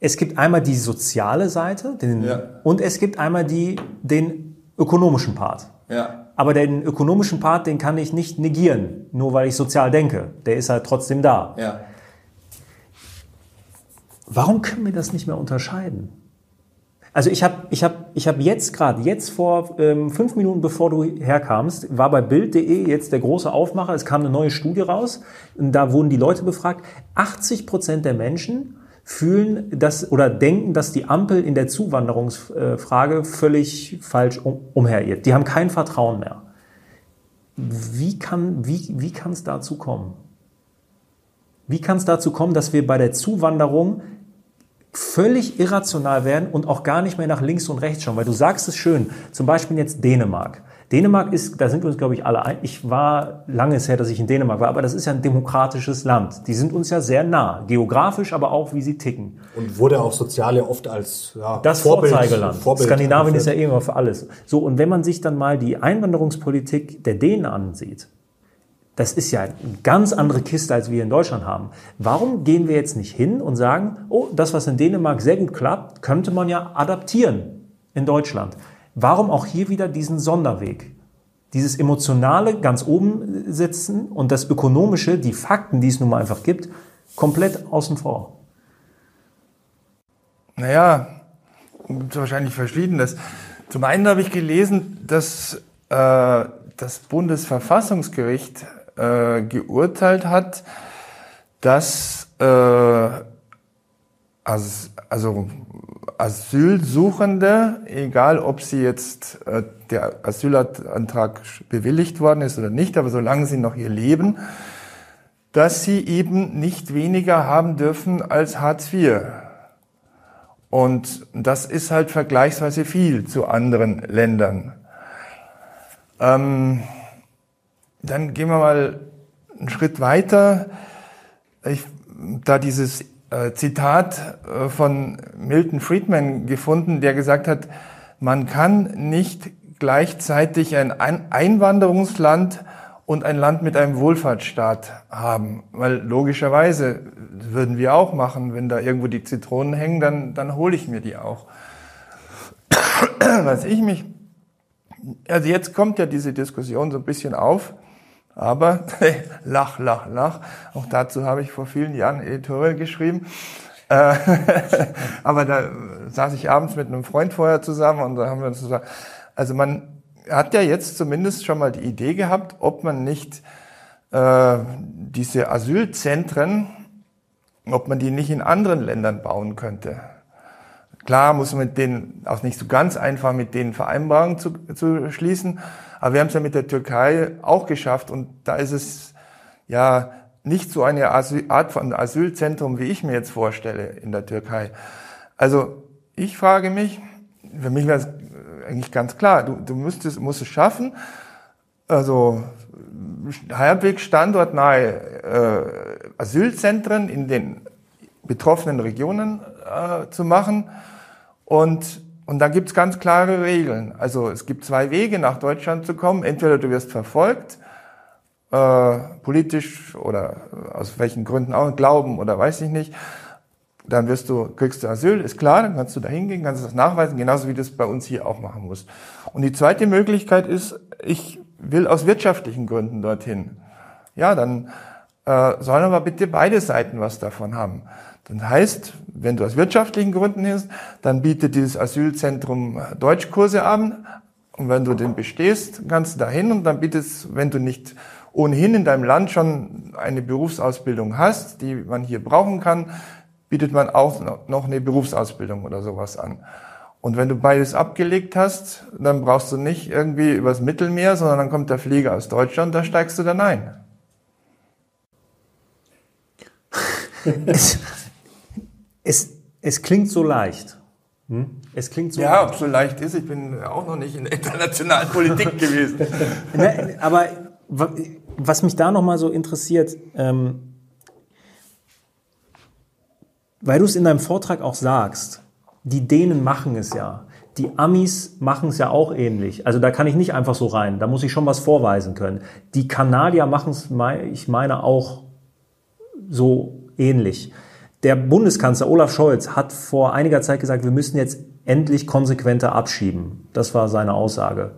Es gibt einmal die soziale Seite den, ja. und es gibt einmal die, den ökonomischen Part.
Ja.
Aber den ökonomischen Part, den kann ich nicht negieren, nur weil ich sozial denke. Der ist halt trotzdem da.
Ja.
Warum können wir das nicht mehr unterscheiden? Also ich habe ich hab, ich hab jetzt gerade, jetzt vor ähm, fünf Minuten bevor du herkamst, war bei Bild.de jetzt der große Aufmacher, es kam eine neue Studie raus, und da wurden die Leute befragt, 80 Prozent der Menschen fühlen das oder denken, dass die Ampel in der Zuwanderungsfrage völlig falsch um, umherirrt. Die haben kein Vertrauen mehr. Wie kann wie, wie kann es dazu kommen? Wie kann es dazu kommen, dass wir bei der Zuwanderung völlig irrational werden und auch gar nicht mehr nach links und rechts schauen? Weil du sagst es schön, zum Beispiel jetzt Dänemark. Dänemark ist, da sind wir uns, glaube ich, alle ein. Ich war lange her, dass ich in Dänemark war, aber das ist ja ein demokratisches Land. Die sind uns ja sehr nah, geografisch, aber auch, wie sie ticken.
Und wurde auch soziale oft als
ja, das Vorbild, Vorzeigeland. Vorbild Skandinavien ist ja irgendwann für alles. So, und wenn man sich dann mal die Einwanderungspolitik der Dänen ansieht, das ist ja eine ganz andere Kiste, als wir in Deutschland haben. Warum gehen wir jetzt nicht hin und sagen, oh, das, was in Dänemark sehr gut klappt, könnte man ja adaptieren in Deutschland? Warum auch hier wieder diesen Sonderweg? Dieses Emotionale ganz oben sitzen und das Ökonomische, die Fakten, die es nun mal einfach gibt, komplett außen vor.
Naja, wahrscheinlich verschiedenes. Zum einen habe ich gelesen, dass äh, das Bundesverfassungsgericht äh, geurteilt hat, dass äh, also Asylsuchende, egal ob sie jetzt äh, der Asylantrag bewilligt worden ist oder nicht, aber solange sie noch hier leben, dass sie eben nicht weniger haben dürfen als Hartz IV. Und das ist halt vergleichsweise viel zu anderen Ländern. Ähm, dann gehen wir mal einen Schritt weiter. Ich, da dieses Zitat äh, von Milton Friedman gefunden, der gesagt hat, man kann nicht gleichzeitig ein Einwanderungsland und ein Land mit einem Wohlfahrtsstaat haben. Weil logischerweise würden wir auch machen, wenn da irgendwo die Zitronen hängen, dann, dann hole ich mir die auch. Was ich mich, also jetzt kommt ja diese Diskussion so ein bisschen auf, aber lach, lach, lach. Auch dazu habe ich vor vielen Jahren Editorial geschrieben. Äh, aber da saß ich abends mit einem Freund vorher zusammen und da haben wir uns gesagt, also man hat ja jetzt zumindest schon mal die Idee gehabt, ob man nicht äh, diese Asylzentren, ob man die nicht in anderen Ländern bauen könnte. Klar muss man mit denen auch nicht so ganz einfach mit denen Vereinbarungen zu, zu schließen, aber wir haben es ja mit der Türkei auch geschafft und da ist es ja nicht so eine Art von Asylzentrum, wie ich mir jetzt vorstelle in der Türkei. Also ich frage mich, für mich wäre es eigentlich ganz klar, du, du müsstest, musst es schaffen, also halbwegs standortnahe äh, Asylzentren in den betroffenen Regionen äh, zu machen und und da gibt's ganz klare Regeln. Also es gibt zwei Wege, nach Deutschland zu kommen. Entweder du wirst verfolgt, äh, politisch oder aus welchen Gründen auch, Glauben oder weiß ich nicht. Dann wirst du, kriegst du Asyl, ist klar, dann kannst du da hingehen, kannst das nachweisen, genauso wie du das bei uns hier auch machen musst. Und die zweite Möglichkeit ist, ich will aus wirtschaftlichen Gründen dorthin. Ja, dann äh, sollen aber bitte beide Seiten was davon haben. Das heißt, wenn du aus wirtschaftlichen Gründen hilfst, dann bietet dieses Asylzentrum Deutschkurse an. Und wenn du den bestehst, kannst du dahin und dann bietest, wenn du nicht ohnehin in deinem Land schon eine Berufsausbildung hast, die man hier brauchen kann, bietet man auch noch eine Berufsausbildung oder sowas an. Und wenn du beides abgelegt hast, dann brauchst du nicht irgendwie übers Mittelmeer, sondern dann kommt der Flieger aus Deutschland, da steigst du dann ein.
Es, es klingt so leicht. Hm? Es klingt so
ja, ob es so leicht ist, ich bin auch noch nicht in der internationalen Politik gewesen.
Ne, aber was mich da nochmal so interessiert, ähm, weil du es in deinem Vortrag auch sagst, die Dänen machen es ja. Die Amis machen es ja auch ähnlich. Also da kann ich nicht einfach so rein. Da muss ich schon was vorweisen können. Die Kanadier machen es, ich meine, auch so ähnlich. Der Bundeskanzler Olaf Scholz hat vor einiger Zeit gesagt, wir müssen jetzt endlich konsequenter abschieben. Das war seine Aussage.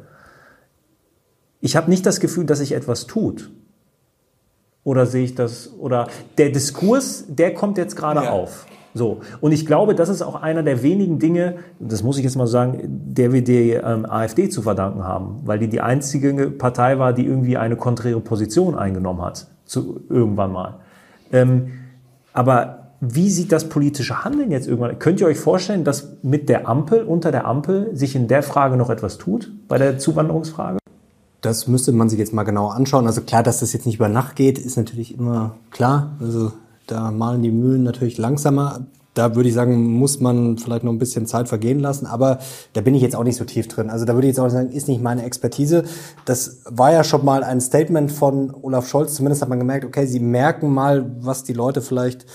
ich habe nicht das Gefühl, dass sich etwas tut. Oder sehe ich das? Oder der Diskurs, der kommt jetzt gerade ja. auf. So. Und ich glaube, das ist auch einer der wenigen Dinge, das muss ich jetzt mal sagen, der wir die ähm, AfD zu verdanken haben, weil die die einzige Partei war, die irgendwie eine konträre Position eingenommen hat, zu, irgendwann mal. Ähm, aber wie sieht das politische Handeln jetzt irgendwann? Könnt ihr euch vorstellen, dass mit der Ampel, unter der Ampel, sich in der Frage noch etwas tut, bei der Zuwanderungsfrage?
Das müsste man sich jetzt mal genauer anschauen. Also klar, dass das jetzt nicht über Nacht geht, ist natürlich immer klar. Also da malen die Mühlen natürlich langsamer. Da würde ich sagen, muss man vielleicht noch ein bisschen Zeit vergehen lassen, aber da bin ich jetzt auch nicht so tief drin. Also da würde ich jetzt auch sagen, ist nicht meine Expertise. Das war ja schon mal ein Statement von Olaf Scholz. Zumindest hat man gemerkt, okay, sie merken mal, was die Leute vielleicht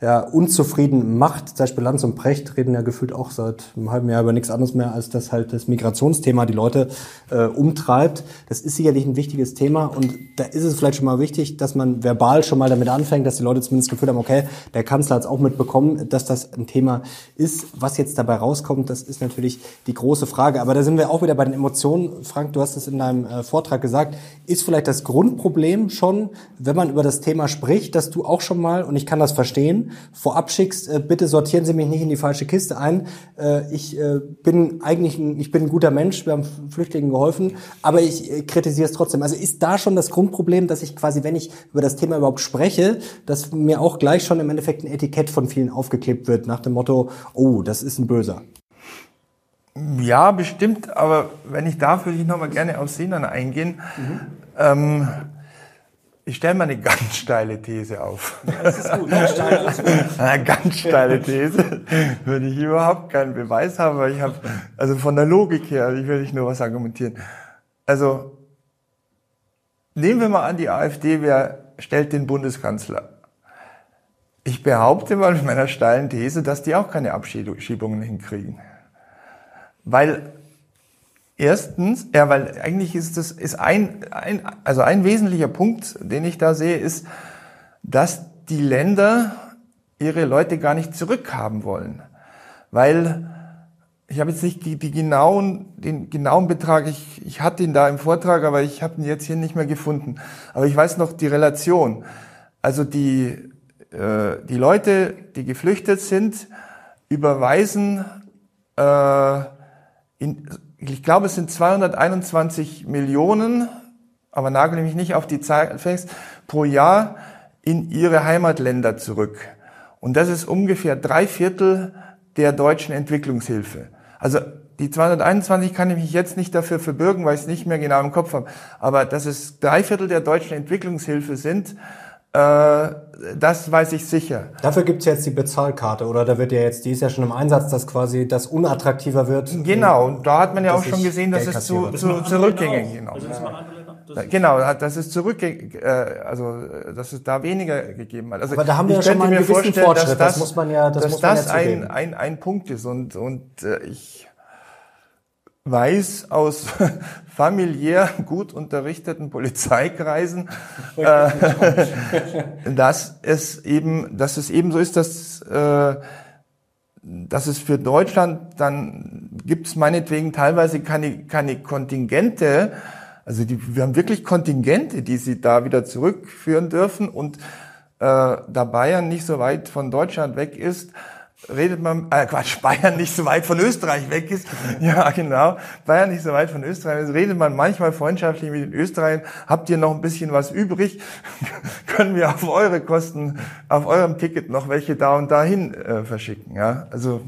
ja, unzufrieden macht. Zum Beispiel Lanz und Precht reden ja gefühlt auch seit einem halben Jahr über nichts anderes mehr, als dass halt das Migrationsthema die Leute äh, umtreibt. Das ist sicherlich ein wichtiges Thema und da ist es vielleicht schon mal wichtig, dass man verbal schon mal damit anfängt, dass die Leute zumindest das Gefühl haben, okay, der Kanzler hat es auch mitbekommen, dass das ein Thema ist. Was jetzt dabei rauskommt, das ist natürlich die große Frage. Aber da sind wir auch wieder bei den Emotionen. Frank, du hast es in deinem äh, Vortrag gesagt, ist vielleicht das Grundproblem schon, wenn man über das Thema spricht, dass du auch schon mal, und ich kann das verstehen, vorab schickst, äh, bitte sortieren Sie mich nicht in die falsche Kiste ein. Äh, ich äh, bin eigentlich ein, ich bin ein guter Mensch, wir haben Flüchtlingen geholfen, aber ich äh, kritisiere es trotzdem. Also ist da schon das Grundproblem, dass ich quasi, wenn ich über das Thema überhaupt spreche, dass mir auch gleich schon im Endeffekt ein Etikett von vielen aufgeklebt wird, nach dem Motto, oh, das ist ein Böser.
Ja, bestimmt, aber wenn ich darf, würde ich nochmal gerne auf Sinan eingehen. Mhm. Ähm, ich stelle mal eine ganz steile These auf. Ja, das ist gut. Steil, ist gut. Eine ganz steile These würde ich überhaupt keinen Beweis haben, weil ich habe, also von der Logik her, ich will nicht nur was argumentieren. Also nehmen wir mal an, die AfD wer stellt den Bundeskanzler. Ich behaupte mal mit meiner steilen These, dass die auch keine Abschiebungen hinkriegen. Weil Erstens, ja, weil eigentlich ist das ist ein, ein also ein wesentlicher Punkt, den ich da sehe, ist, dass die Länder ihre Leute gar nicht zurückhaben wollen, weil ich habe jetzt nicht die, die genauen, den genauen Betrag, ich, ich hatte ihn da im Vortrag, aber ich habe ihn jetzt hier nicht mehr gefunden. Aber ich weiß noch die Relation. Also die, äh, die Leute, die geflüchtet sind, überweisen äh, in, ich glaube, es sind 221 Millionen, aber nagel mich nicht auf die Zahl fest, pro Jahr in ihre Heimatländer zurück. Und das ist ungefähr drei Viertel der deutschen Entwicklungshilfe. Also die 221 kann ich mich jetzt nicht dafür verbürgen, weil ich es nicht mehr genau im Kopf habe. Aber dass es drei Viertel der deutschen Entwicklungshilfe sind, das weiß ich sicher.
Dafür gibt's jetzt die Bezahlkarte oder da wird ja jetzt, die ist ja schon im Einsatz, dass quasi das unattraktiver wird.
Genau, und da hat man ja auch schon gesehen, dass es zu, zu zurückgängig genau. Also genau, das ist zurückgängig, äh, also dass es da weniger gegeben hat. Also
Aber da haben wir ja schon mal einen gewissen Fortschritt,
dass das, das muss man ja, das, dass muss man das ja ein, ein, ein Punkt ist und, und äh, ich weiß aus familiär gut unterrichteten Polizeikreisen, äh, dass es eben, dass es eben so ist, dass äh, dass es für Deutschland dann gibt es meinetwegen teilweise keine, keine Kontingente, also die, wir haben wirklich Kontingente, die sie da wieder zurückführen dürfen. Und äh, da Bayern nicht so weit von Deutschland weg ist, redet man, äh Quatsch, Bayern nicht so weit von Österreich weg ist. Ja, genau. Bayern nicht so weit von Österreich ist, redet man manchmal freundschaftlich mit den Österreichern. Habt ihr noch ein bisschen was übrig? Können wir auf eure Kosten, auf eurem Ticket noch welche da und dahin äh, verschicken? Ja, also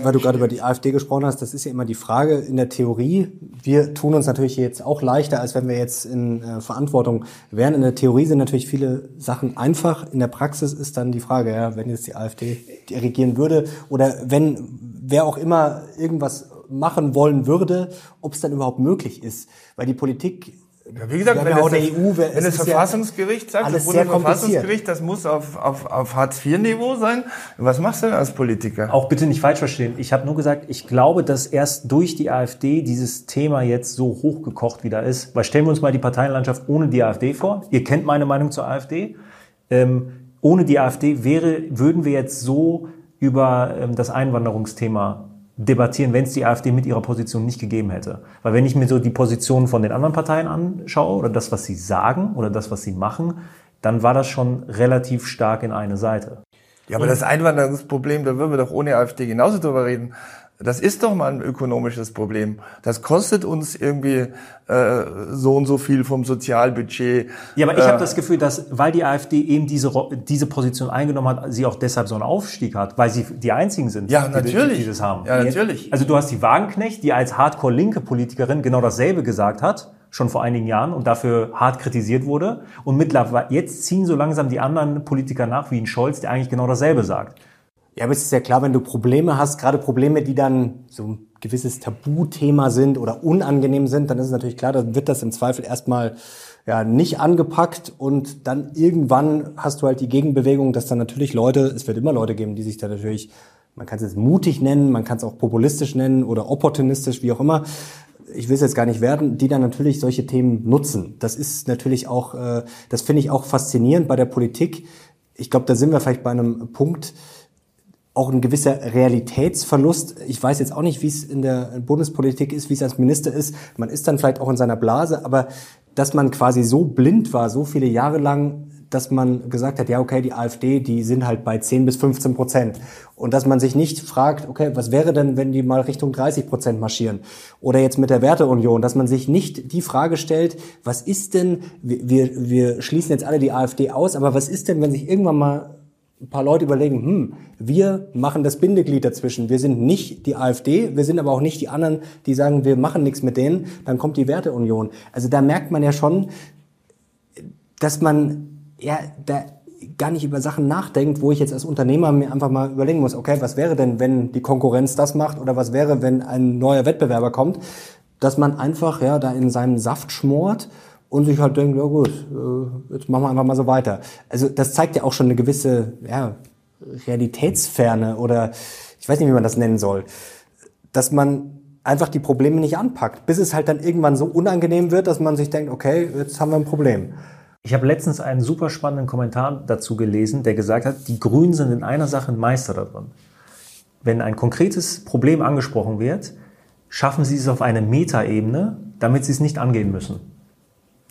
weil du gerade über die AfD gesprochen hast, das ist ja immer die Frage in der Theorie. Wir tun uns natürlich jetzt auch leichter, als wenn wir jetzt in äh, Verantwortung wären. In der Theorie sind natürlich viele Sachen einfach. In der Praxis ist dann die Frage, ja, wenn jetzt die AfD regieren würde oder wenn wer auch immer irgendwas machen wollen würde, ob es dann überhaupt möglich ist. Weil die Politik
wie gesagt, wenn, das, EU, wenn das Verfassungsgericht sagt, das Bundesverfassungsgericht, das muss auf, auf, auf Hartz-IV-Niveau sein, was machst du denn als Politiker?
Auch bitte nicht falsch verstehen. Ich habe nur gesagt, ich glaube, dass erst durch die AfD dieses Thema jetzt so hochgekocht wieder ist. Weil stellen wir uns mal die Parteienlandschaft ohne die AfD vor. Ihr kennt meine Meinung zur AfD. Ähm, ohne die AfD wäre, würden wir jetzt so über ähm, das Einwanderungsthema debattieren, wenn es die AfD mit ihrer Position nicht gegeben hätte. Weil wenn ich mir so die Position von den anderen Parteien anschaue oder das, was sie sagen oder das, was sie machen, dann war das schon relativ stark in eine Seite.
Ja, aber das Einwanderungsproblem, da würden wir doch ohne AfD genauso drüber reden. Das ist doch mal ein ökonomisches Problem. Das kostet uns irgendwie äh, so und so viel vom Sozialbudget.
Ja, aber ich äh, habe das Gefühl, dass weil die AfD eben diese diese Position eingenommen hat, sie auch deshalb so einen Aufstieg hat, weil sie die einzigen sind,
ja, natürlich.
die, die das haben.
Ja, natürlich.
Also du hast die Wagenknecht, die als Hardcore linke Politikerin genau dasselbe gesagt hat schon vor einigen Jahren und dafür hart kritisiert wurde. Und mittlerweile, jetzt ziehen so langsam die anderen Politiker nach, wie ein Scholz, der eigentlich genau dasselbe sagt.
Ja, aber es ist ja klar, wenn du Probleme hast, gerade Probleme, die dann so ein gewisses Tabuthema sind oder unangenehm sind, dann ist es natürlich klar, dann wird das im Zweifel erstmal ja nicht angepackt und dann irgendwann hast du halt die Gegenbewegung, dass dann natürlich Leute, es wird immer Leute geben, die sich da natürlich, man kann es jetzt mutig nennen, man kann es auch populistisch nennen oder opportunistisch, wie auch immer. Ich will es jetzt gar nicht werden, die dann natürlich solche Themen nutzen. Das ist natürlich auch, äh, das finde ich auch faszinierend bei der Politik. Ich glaube, da sind wir vielleicht bei einem Punkt, auch ein gewisser Realitätsverlust. Ich weiß jetzt auch nicht, wie es in der Bundespolitik ist, wie es als Minister ist. Man ist dann vielleicht auch in seiner Blase, aber dass man quasi so blind war, so viele Jahre lang, dass man gesagt hat, ja, okay, die AfD, die sind halt bei 10 bis 15 Prozent. Und dass man sich nicht fragt, okay, was wäre denn, wenn die mal Richtung 30 Prozent marschieren? Oder jetzt mit der Werteunion, dass man sich nicht die Frage stellt, was ist denn, wir, wir schließen jetzt alle die AfD aus, aber was ist denn, wenn sich irgendwann mal ein paar Leute überlegen, hm, wir machen das Bindeglied dazwischen. Wir sind nicht die AfD, wir sind aber auch nicht die anderen, die sagen, wir machen nichts mit denen. Dann kommt die Werteunion. Also da merkt man ja schon, dass man ja da gar nicht über Sachen nachdenkt, wo ich jetzt als Unternehmer mir einfach mal überlegen muss, okay, was wäre denn, wenn die Konkurrenz das macht oder was wäre, wenn ein neuer Wettbewerber kommt, dass man einfach ja da in seinem Saft schmort und sich halt denkt, ja gut, äh, jetzt machen wir einfach mal so weiter. Also das zeigt ja auch schon eine gewisse ja, Realitätsferne oder ich weiß nicht, wie man das nennen soll, dass man einfach die Probleme nicht anpackt, bis es halt dann irgendwann so unangenehm wird, dass man sich denkt, okay, jetzt haben wir ein Problem.
Ich habe letztens einen super spannenden Kommentar dazu gelesen, der gesagt hat, die Grünen sind in einer Sache ein Meister darin. Wenn ein konkretes Problem angesprochen wird, schaffen sie es auf eine Metaebene, damit sie es nicht angehen müssen.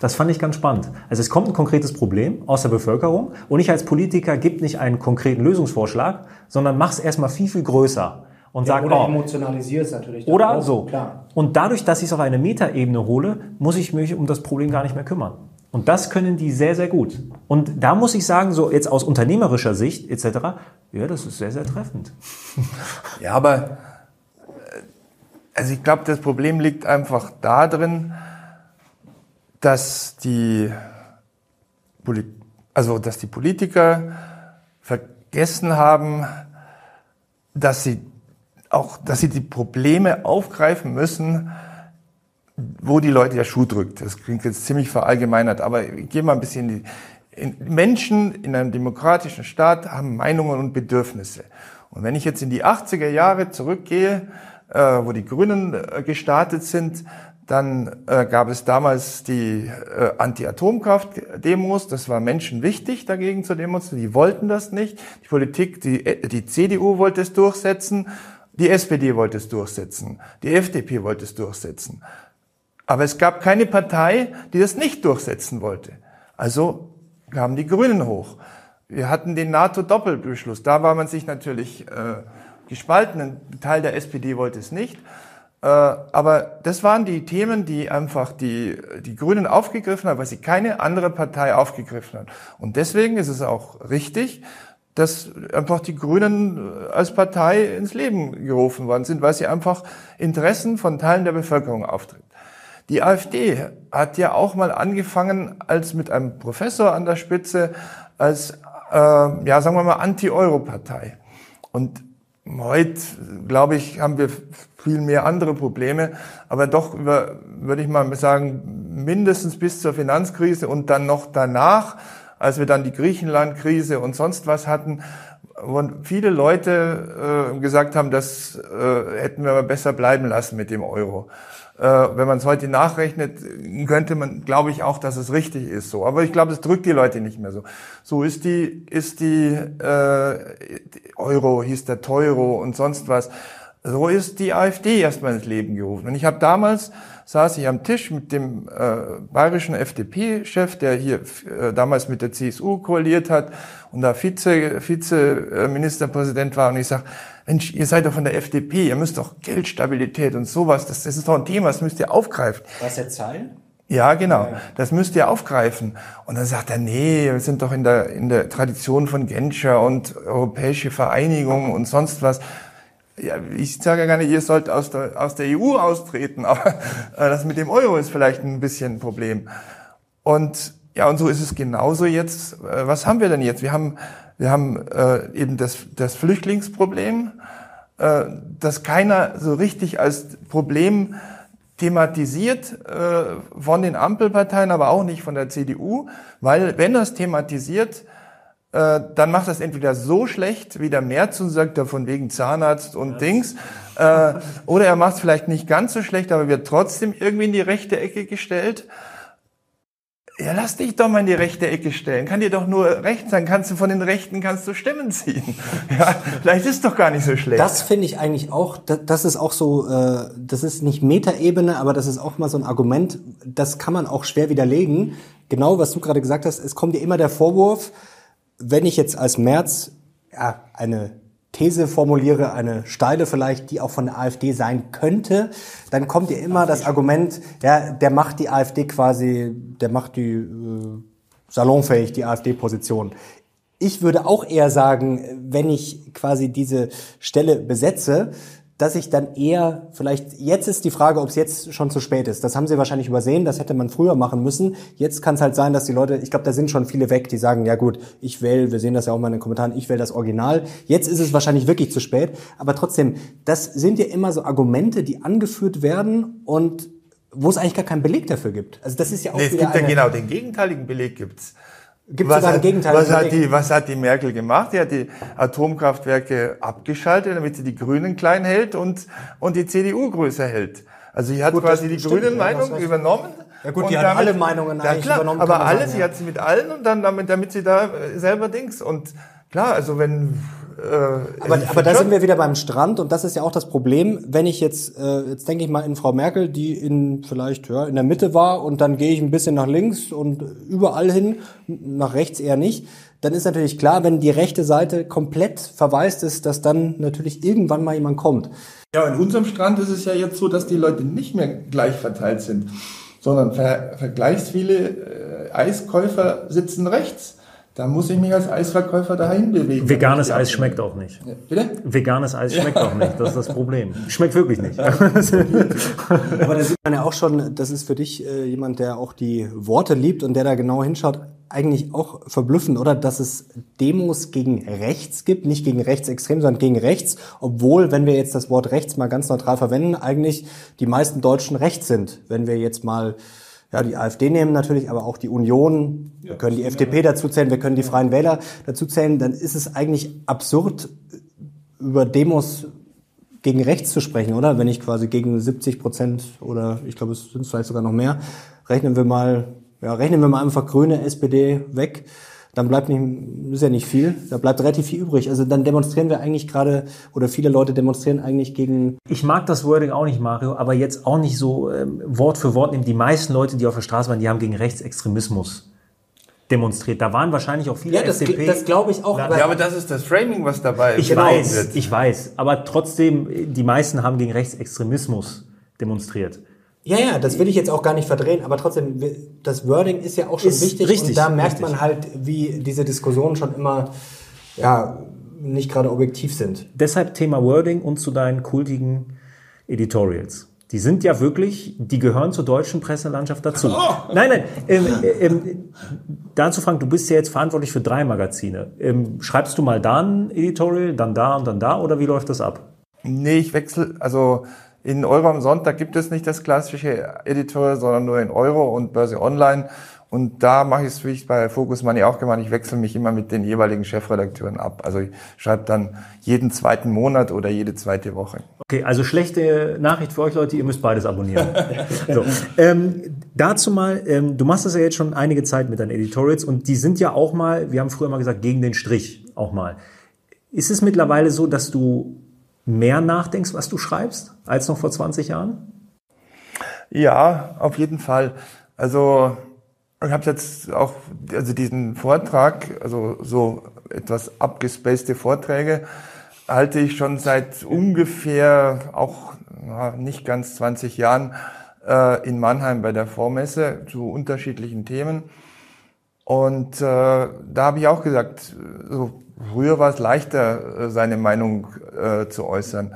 Das fand ich ganz spannend. Also es kommt ein konkretes Problem aus der Bevölkerung und ich als Politiker gebe nicht einen konkreten Lösungsvorschlag, sondern mach es erstmal viel, viel größer und ja, sag,
oder oh, emotionalisiere es natürlich.
Oder auch, so. Klar. Und dadurch, dass ich es auf eine Metaebene hole, muss ich mich um das Problem gar nicht mehr kümmern. Und das können die sehr, sehr gut. Und da muss ich sagen, so jetzt aus unternehmerischer Sicht etc., ja, das ist sehr, sehr treffend.
Ja, aber äh, also ich glaube, das Problem liegt einfach da drin, dass die, also, dass die Politiker vergessen haben, dass sie auch, dass sie die Probleme aufgreifen müssen, wo die Leute der Schuh drückt. Das klingt jetzt ziemlich verallgemeinert, aber ich gehe mal ein bisschen in die, in, Menschen in einem demokratischen Staat haben Meinungen und Bedürfnisse. Und wenn ich jetzt in die 80er Jahre zurückgehe, äh, wo die Grünen äh, gestartet sind, dann äh, gab es damals die äh, Anti-Atomkraft-Demos. Das war Menschen wichtig, dagegen zu demonstrieren. Die wollten das nicht. Die Politik, die, äh, die CDU wollte es durchsetzen. Die SPD wollte es durchsetzen. Die FDP wollte es durchsetzen. Aber es gab keine Partei, die das nicht durchsetzen wollte. Also kamen die Grünen hoch. Wir hatten den NATO-Doppelbeschluss. Da war man sich natürlich äh, gespalten. Ein Teil der SPD wollte es nicht. Äh, aber das waren die Themen, die einfach die, die Grünen aufgegriffen haben, weil sie keine andere Partei aufgegriffen haben. Und deswegen ist es auch richtig, dass einfach die Grünen als Partei ins Leben gerufen worden sind, weil sie einfach Interessen von Teilen der Bevölkerung auftritt. Die AfD hat ja auch mal angefangen als mit einem Professor an der Spitze als, äh, ja, sagen wir mal, Anti-Euro-Partei. Und heute, glaube ich, haben wir viel mehr andere Probleme, aber doch über, würde ich mal sagen, mindestens bis zur Finanzkrise und dann noch danach, als wir dann die Griechenland-Krise und sonst was hatten, wo viele Leute äh, gesagt haben, das äh, hätten wir mal besser bleiben lassen mit dem Euro. Äh, wenn man es heute nachrechnet, könnte man, glaube ich, auch, dass es richtig ist so. Aber ich glaube, es drückt die Leute nicht mehr so. So ist die, ist die äh, Euro, hieß der Teuro und sonst was So ist die AfD erstmal ins Leben gerufen. Und ich habe damals, saß ich am Tisch mit dem äh, bayerischen FDP-Chef, der hier äh, damals mit der CSU koaliert hat und da Vize, Vize-Ministerpräsident war. Und ich sage, Mensch, ihr seid doch von der FDP, ihr müsst doch Geldstabilität und sowas, das, das ist doch ein Thema, das müsst ihr aufgreifen.
Was jetzt Zahlen?
Ja, genau. Das müsst ihr aufgreifen. Und dann sagt er, nee, wir sind doch in der, in der Tradition von Genscher und europäische Vereinigung und sonst was. Ja, ich sage ja gar nicht, ihr sollt aus der, aus der EU austreten, aber äh, das mit dem Euro ist vielleicht ein bisschen ein Problem. Und ja, und so ist es genauso jetzt. Äh, was haben wir denn jetzt? Wir haben, wir haben äh, eben das, das Flüchtlingsproblem, äh, das keiner so richtig als Problem thematisiert äh, von den Ampelparteien, aber auch nicht von der CDU, weil wenn das thematisiert, äh, dann macht das entweder so schlecht, wie der Merz und sagt, da von wegen Zahnarzt und ja. Dings, äh, oder er macht es vielleicht nicht ganz so schlecht, aber wird trotzdem irgendwie in die rechte Ecke gestellt. Ja, lass dich doch mal in die rechte Ecke stellen. Kann dir doch nur recht sein. Kannst du von den Rechten kannst du Stimmen ziehen. Ja, vielleicht ist doch gar nicht so schlecht.
Das finde ich eigentlich auch. Das ist auch so. Äh, das ist nicht Metaebene, aber das ist auch mal so ein Argument. Das kann man auch schwer widerlegen. Genau, was du gerade gesagt hast. Es kommt dir immer der Vorwurf, wenn ich jetzt als März ja, eine These formuliere, eine steile vielleicht, die auch von der AfD sein könnte, dann kommt ja immer das Argument, ja, der macht die AfD quasi, der macht die äh, salonfähig, die AfD-Position. Ich würde auch eher sagen, wenn ich quasi diese Stelle besetze, dass ich dann eher, vielleicht, jetzt ist die Frage, ob es jetzt schon zu spät ist. Das haben sie wahrscheinlich übersehen, das hätte man früher machen müssen. Jetzt kann es halt sein, dass die Leute, ich glaube, da sind schon viele weg, die sagen, ja gut, ich wähle, wir sehen das ja auch mal in den Kommentaren, ich wähle das Original. Jetzt ist es wahrscheinlich wirklich zu spät. Aber trotzdem, das sind ja immer so Argumente, die angeführt werden und wo es eigentlich gar keinen Beleg dafür gibt. Also das ist ja auch
nee, es gibt ja genau den gegenteiligen Beleg gibt's.
Gibt was sogar
hat,
Gegenteil.
Was hat, die, was hat die Merkel gemacht? Die hat die Atomkraftwerke abgeschaltet, damit sie die Grünen klein hält und, und die CDU größer hält. Also sie hat gut, quasi die grünen Meinung übernommen.
Ja gut, die hat alle Meinungen
ja, eigentlich klar, übernommen. Aber alle, sie ja. hat sie mit allen und dann damit, damit sie da selber Dings. Und klar, also wenn
äh, aber, aber da sind wir wieder beim Strand und das ist ja auch das Problem, wenn ich jetzt, äh, jetzt denke ich mal in Frau Merkel, die in vielleicht ja, in der Mitte war und dann gehe ich ein bisschen nach links und überall hin, nach rechts eher nicht, dann ist natürlich klar, wenn die rechte Seite komplett verwaist ist, dass dann natürlich irgendwann mal jemand kommt.
Ja, in unserem Strand ist es ja jetzt so, dass die Leute nicht mehr gleich verteilt sind, sondern ver vergleichs viele äh, Eiskäufer sitzen rechts da muss ich mich als Eisverkäufer dahin bewegen.
Veganes Eis schmeckt auch nicht. Ja, bitte? Veganes Eis schmeckt ja. auch nicht. Das ist das Problem. Schmeckt wirklich nicht. Aber
da sieht man ja auch schon, das ist für dich äh, jemand, der auch die Worte liebt und der da genau hinschaut, eigentlich auch verblüffend, oder? Dass es Demos gegen rechts gibt, nicht gegen rechtsextrem, sondern gegen rechts, obwohl, wenn wir jetzt das Wort rechts mal ganz neutral verwenden, eigentlich die meisten Deutschen rechts sind. Wenn wir jetzt mal ja, die AfD nehmen natürlich, aber auch die Union, wir können die FDP dazu zählen, wir können die Freien Wähler dazu zählen, dann ist es eigentlich absurd, über Demos gegen rechts zu sprechen, oder? Wenn ich quasi gegen 70 Prozent oder ich glaube, es sind vielleicht sogar noch mehr, rechnen wir mal, ja, rechnen wir mal einfach Grüne, SPD weg dann bleibt nicht, ist ja nicht viel, da bleibt relativ viel übrig. Also dann demonstrieren wir eigentlich gerade, oder viele Leute demonstrieren eigentlich gegen.
Ich mag das Wording auch nicht, Mario, aber jetzt auch nicht so ähm, Wort für Wort nehmen. Die meisten Leute, die auf der Straße waren, die haben gegen Rechtsextremismus demonstriert. Da waren wahrscheinlich auch viele
ja, das, FDP. das glaube ich auch.
Aber ja, aber das ist das Framing, was dabei
ich genau weiß, wird. Ich weiß, aber trotzdem, die meisten haben gegen Rechtsextremismus demonstriert.
Ja, ja, das will ich jetzt auch gar nicht verdrehen, aber trotzdem, das Wording ist ja auch schon ist wichtig richtig, und da merkt richtig. man halt, wie diese Diskussionen schon immer, ja, nicht gerade objektiv sind.
Deshalb Thema Wording und zu deinen kultigen Editorials. Die sind ja wirklich, die gehören zur deutschen Presselandschaft dazu. Oh. Nein, nein. Ähm, ähm, dazu Frank, du bist ja jetzt verantwortlich für drei Magazine. Ähm, schreibst du mal da ein Editorial, dann da und dann da oder wie läuft das ab?
Nee, ich wechsle, also in Euro am Sonntag gibt es nicht das klassische Editor, sondern nur in Euro und Börse Online. Und da mache ich es, wie ich bei Focus Money auch gemacht, ich wechsle mich immer mit den jeweiligen Chefredakteuren ab. Also ich schreibe dann jeden zweiten Monat oder jede zweite Woche.
Okay, also schlechte Nachricht für euch Leute, ihr müsst beides abonnieren. so, ähm, dazu mal, ähm, du machst das ja jetzt schon einige Zeit mit deinen Editorials und die sind ja auch mal, wir haben früher mal gesagt, gegen den Strich auch mal. Ist es mittlerweile so, dass du mehr nachdenkst, was du schreibst, als noch vor 20 Jahren?
Ja, auf jeden Fall. Also ich habe jetzt auch also diesen Vortrag, also so etwas abgespacede Vorträge, halte ich schon seit ungefähr auch nicht ganz 20 Jahren äh, in Mannheim bei der Vormesse zu unterschiedlichen Themen. Und äh, da habe ich auch gesagt, so, früher war es leichter, äh, seine Meinung äh, zu äußern.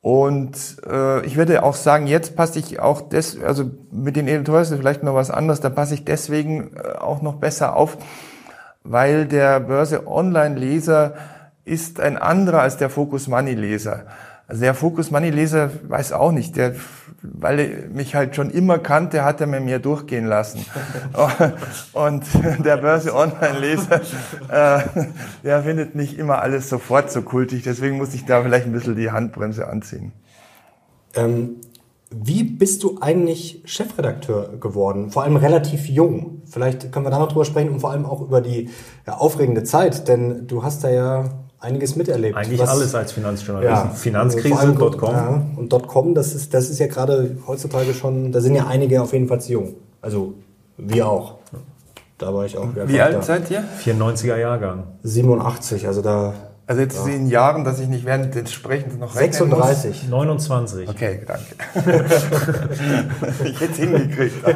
Und äh, ich würde auch sagen, jetzt passe ich auch des, also mit den Editorials ist vielleicht noch was anderes, da passe ich deswegen äh, auch noch besser auf, weil der Börse Online-Leser ist ein anderer als der Focus Money-Leser. Also der Focus Money-Leser weiß auch nicht, der weil er mich halt schon immer kannte, hat er mir mehr durchgehen lassen. Und der Börse Online-Leser, äh, der findet nicht immer alles sofort so kultig. Deswegen muss ich da vielleicht ein bisschen die Handbremse anziehen.
Ähm, wie bist du eigentlich Chefredakteur geworden? Vor allem relativ jung. Vielleicht können wir da noch drüber sprechen und vor allem auch über die ja, aufregende Zeit, denn du hast da ja einiges miterlebt.
Eigentlich was, alles als Finanzjournalist. Ja, Finanzkrise.com. Ja,
und .com, das ist, das ist ja gerade heutzutage schon, da sind ja einige auf jeden Fall zu jung. Also wir auch. Da war ich auch.
Wie alt da. seid ihr?
94er Jahrgang.
87, also da...
Also jetzt ja. in Jahren, dass ich nicht während des Sprechens noch
36.
Muss. 29.
Okay, danke. ich hätte es hingekriegt.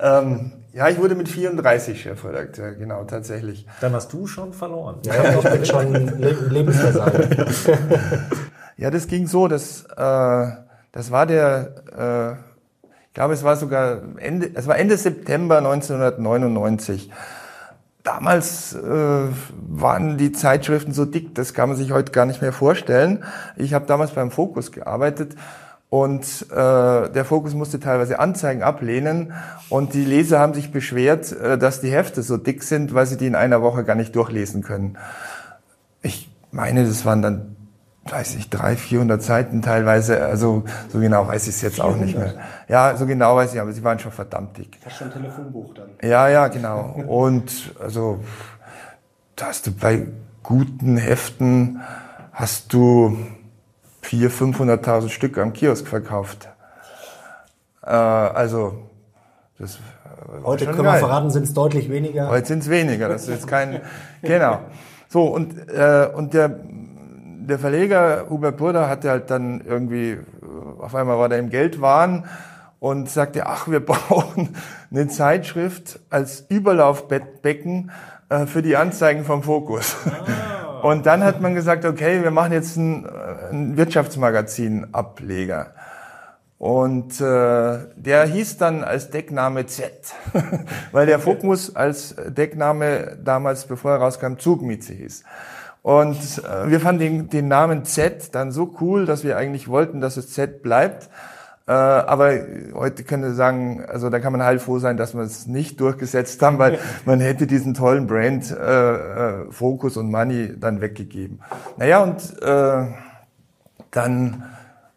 ähm, ja, ich wurde mit 34 Chefredakteur, genau, tatsächlich.
Dann hast du schon verloren.
Ja, ich bin schon Lebensversager.
ja, das ging so, dass, äh, das war der, äh, ich glaube, es war sogar Ende, es war Ende September 1999. Damals äh, waren die Zeitschriften so dick, das kann man sich heute gar nicht mehr vorstellen. Ich habe damals beim Fokus gearbeitet und äh, der Fokus musste teilweise Anzeigen ablehnen und die Leser haben sich beschwert, äh, dass die Hefte so dick sind, weil sie die in einer Woche gar nicht durchlesen können. Ich meine, das waren dann, weiß ich, drei, vierhundert Seiten teilweise. Also so genau weiß ich es jetzt 400. auch nicht mehr. Ja, so genau weiß ich, aber sie waren schon verdammt dick.
Das ist schon ein Telefonbuch dann.
Ja, ja, genau. Und also da hast du bei guten Heften hast du 400.000, 500.000 Stück am Kiosk verkauft. Äh, also,
das Heute können geil. wir verraten, sind es deutlich weniger.
Heute sind es weniger. Das ist jetzt kein, genau. So, und, äh, und der, der Verleger Hubert Burda hatte halt dann irgendwie, auf einmal war der im Geldwahn und sagte, ach, wir brauchen eine Zeitschrift als Überlaufbecken äh, für die Anzeigen vom Fokus. Ah. Und dann hat man gesagt, okay, wir machen jetzt ein, Wirtschaftsmagazin-Ableger. Und äh, der hieß dann als Deckname Z, weil der Fokus als Deckname damals, bevor er rauskam, Zugmiete hieß. Und äh, wir fanden den, den Namen Z dann so cool, dass wir eigentlich wollten, dass es Z bleibt. Äh, aber heute wir sagen, also da kann man halt froh sein, dass wir es nicht durchgesetzt haben, weil man hätte diesen tollen Brand äh, äh, Focus und Money dann weggegeben. Naja, und äh, dann,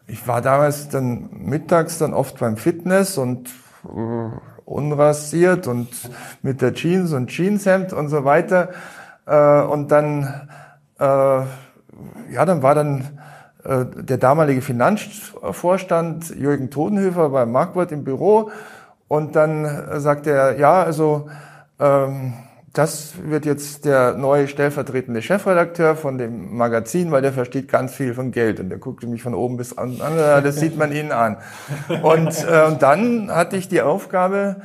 ich war damals dann mittags dann oft beim Fitness und äh, unrasiert und mit der Jeans und Jeanshemd und so weiter. Äh, und dann, äh, ja, dann war dann der damalige Finanzvorstand Jürgen Todenhöfer bei Marquardt im Büro und dann äh, sagt er, ja, also ähm, das wird jetzt der neue stellvertretende Chefredakteur von dem Magazin, weil der versteht ganz viel von Geld. Und der guckte mich von oben bis an, das sieht man ihnen an. Und, äh, und dann hatte ich die Aufgabe,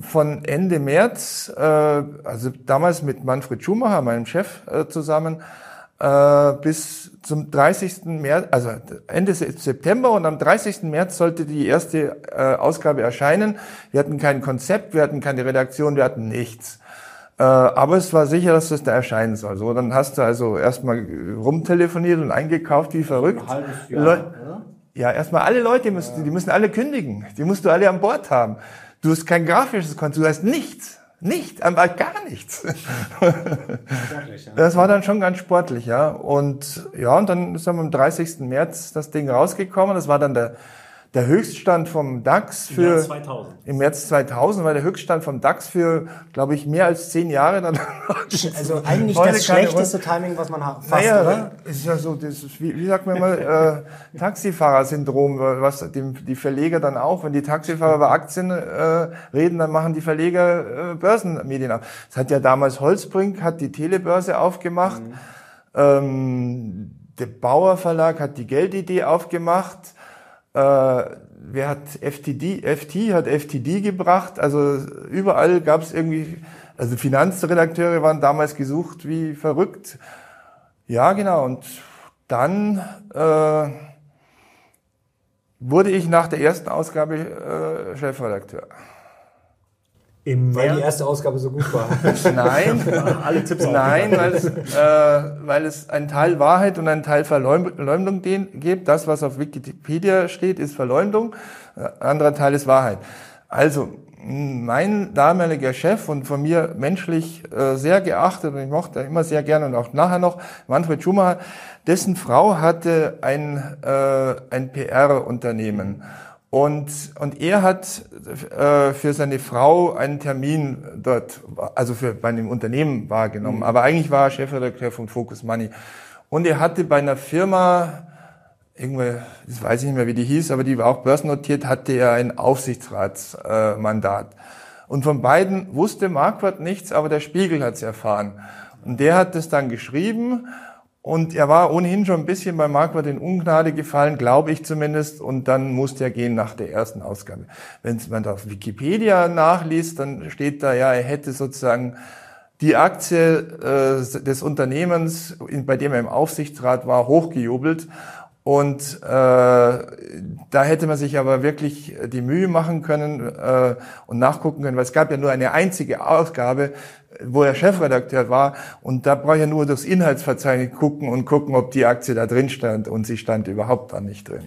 von Ende März, äh, also damals mit Manfred Schumacher, meinem Chef, äh, zusammen, äh, bis zum 30. März, also Ende September und am 30. März sollte die erste äh, Ausgabe erscheinen. Wir hatten kein Konzept, wir hatten keine Redaktion, wir hatten nichts. Äh, aber es war sicher, dass das da erscheinen soll. So, dann hast du also erstmal rumtelefoniert und eingekauft wie verrückt. Ein halbes Jahr, oder? Ja, erstmal alle Leute müssen, die müssen alle kündigen. Die musst du alle an Bord haben. Du hast kein grafisches Konto, du hast nichts. Nicht, aber gar nichts. Das war dann schon ganz sportlich, ja. Und ja, und dann ist dann am 30. März das Ding rausgekommen. Das war dann der, der Höchststand vom DAX für... Im März 2000. Im März 2000 war der Höchststand vom DAX für, glaube ich, mehr als zehn Jahre. Dann
also eigentlich das schlechteste Timing, was man hat.
Naja, oder? ist ja so, das ist, wie, wie sagt man mal, äh, Taxifahrer-Syndrom, was dem, die Verleger dann auch, wenn die Taxifahrer über Aktien äh, reden, dann machen die Verleger äh, Börsenmedien auf. Das hat ja damals Holzbrink, hat die Telebörse aufgemacht. Mhm. Ähm, der Bauer Verlag hat die Geldidee aufgemacht. Äh, wer hat FTD, FT hat FTD gebracht. Also überall gab es irgendwie, also Finanzredakteure waren damals gesucht wie verrückt. Ja, genau. Und dann äh, wurde ich nach der ersten Ausgabe äh, Chefredakteur.
Im weil die erste Ausgabe so gut war.
Nein, alle Tipps Nein, weil es, äh, weil es einen Teil Wahrheit und einen Teil Verleumdung gibt. Das, was auf Wikipedia steht, ist Verleumdung. Ein anderer Teil ist Wahrheit. Also, mein damaliger Chef und von mir menschlich äh, sehr geachtet und ich mochte immer sehr gerne und auch nachher noch, Manfred Schumacher, dessen Frau hatte ein, äh, ein PR-Unternehmen. Und, und er hat äh, für seine Frau einen Termin dort, also für bei einem Unternehmen wahrgenommen. Mhm. Aber eigentlich war er Chefredakteur von Focus Money. Und er hatte bei einer Firma, irgendwie, das weiß ich nicht mehr, wie die hieß, aber die war auch börsennotiert, hatte er ein Aufsichtsratsmandat. Äh, und von beiden wusste Marquardt nichts, aber der Spiegel hat es erfahren. Und der hat es dann geschrieben und er war ohnehin schon ein bisschen bei Marquardt in Ungnade gefallen, glaube ich zumindest. Und dann musste er gehen nach der ersten Ausgabe. Wenn man auf Wikipedia nachliest, dann steht da ja, er hätte sozusagen die Aktie äh, des Unternehmens, bei dem er im Aufsichtsrat war, hochgejubelt. Und äh, da hätte man sich aber wirklich die Mühe machen können äh, und nachgucken können, weil es gab ja nur eine einzige Ausgabe, wo er Chefredakteur war. Und da brauche ich ja nur das Inhaltsverzeichnis gucken und gucken, ob die Aktie da drin stand. Und sie stand überhaupt da nicht drin.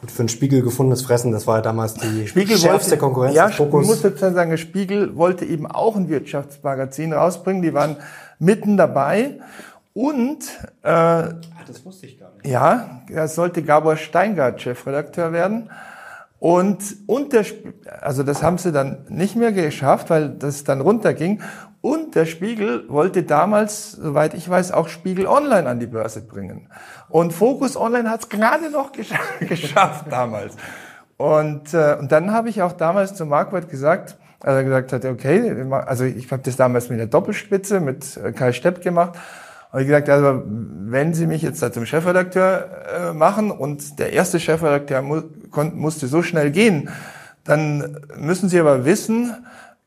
Gut, für den Spiegel gefundenes Fressen, das war ja damals die
Spiegel schärfste wollte, Konkurrenz. Ja, ich muss dazu sagen, Spiegel wollte eben auch ein Wirtschaftsmagazin rausbringen. Die waren mitten dabei. Und äh, ah, das wusste ich gar nicht. Ja, er sollte Gabor Steingart Chefredakteur werden. Und, und der, also das haben sie dann nicht mehr geschafft, weil das dann runterging. Und der Spiegel wollte damals, soweit ich weiß, auch Spiegel Online an die Börse bringen. Und Focus Online hat es gerade noch geschafft damals. Und, äh, und dann habe ich auch damals zu Marquardt gesagt, als er gesagt hat, okay, also ich habe das damals mit der Doppelspitze mit äh, Kai Stepp gemacht habe ich gesagt, also wenn Sie mich jetzt da zum Chefredakteur äh, machen und der erste Chefredakteur mu musste so schnell gehen, dann müssen Sie aber wissen,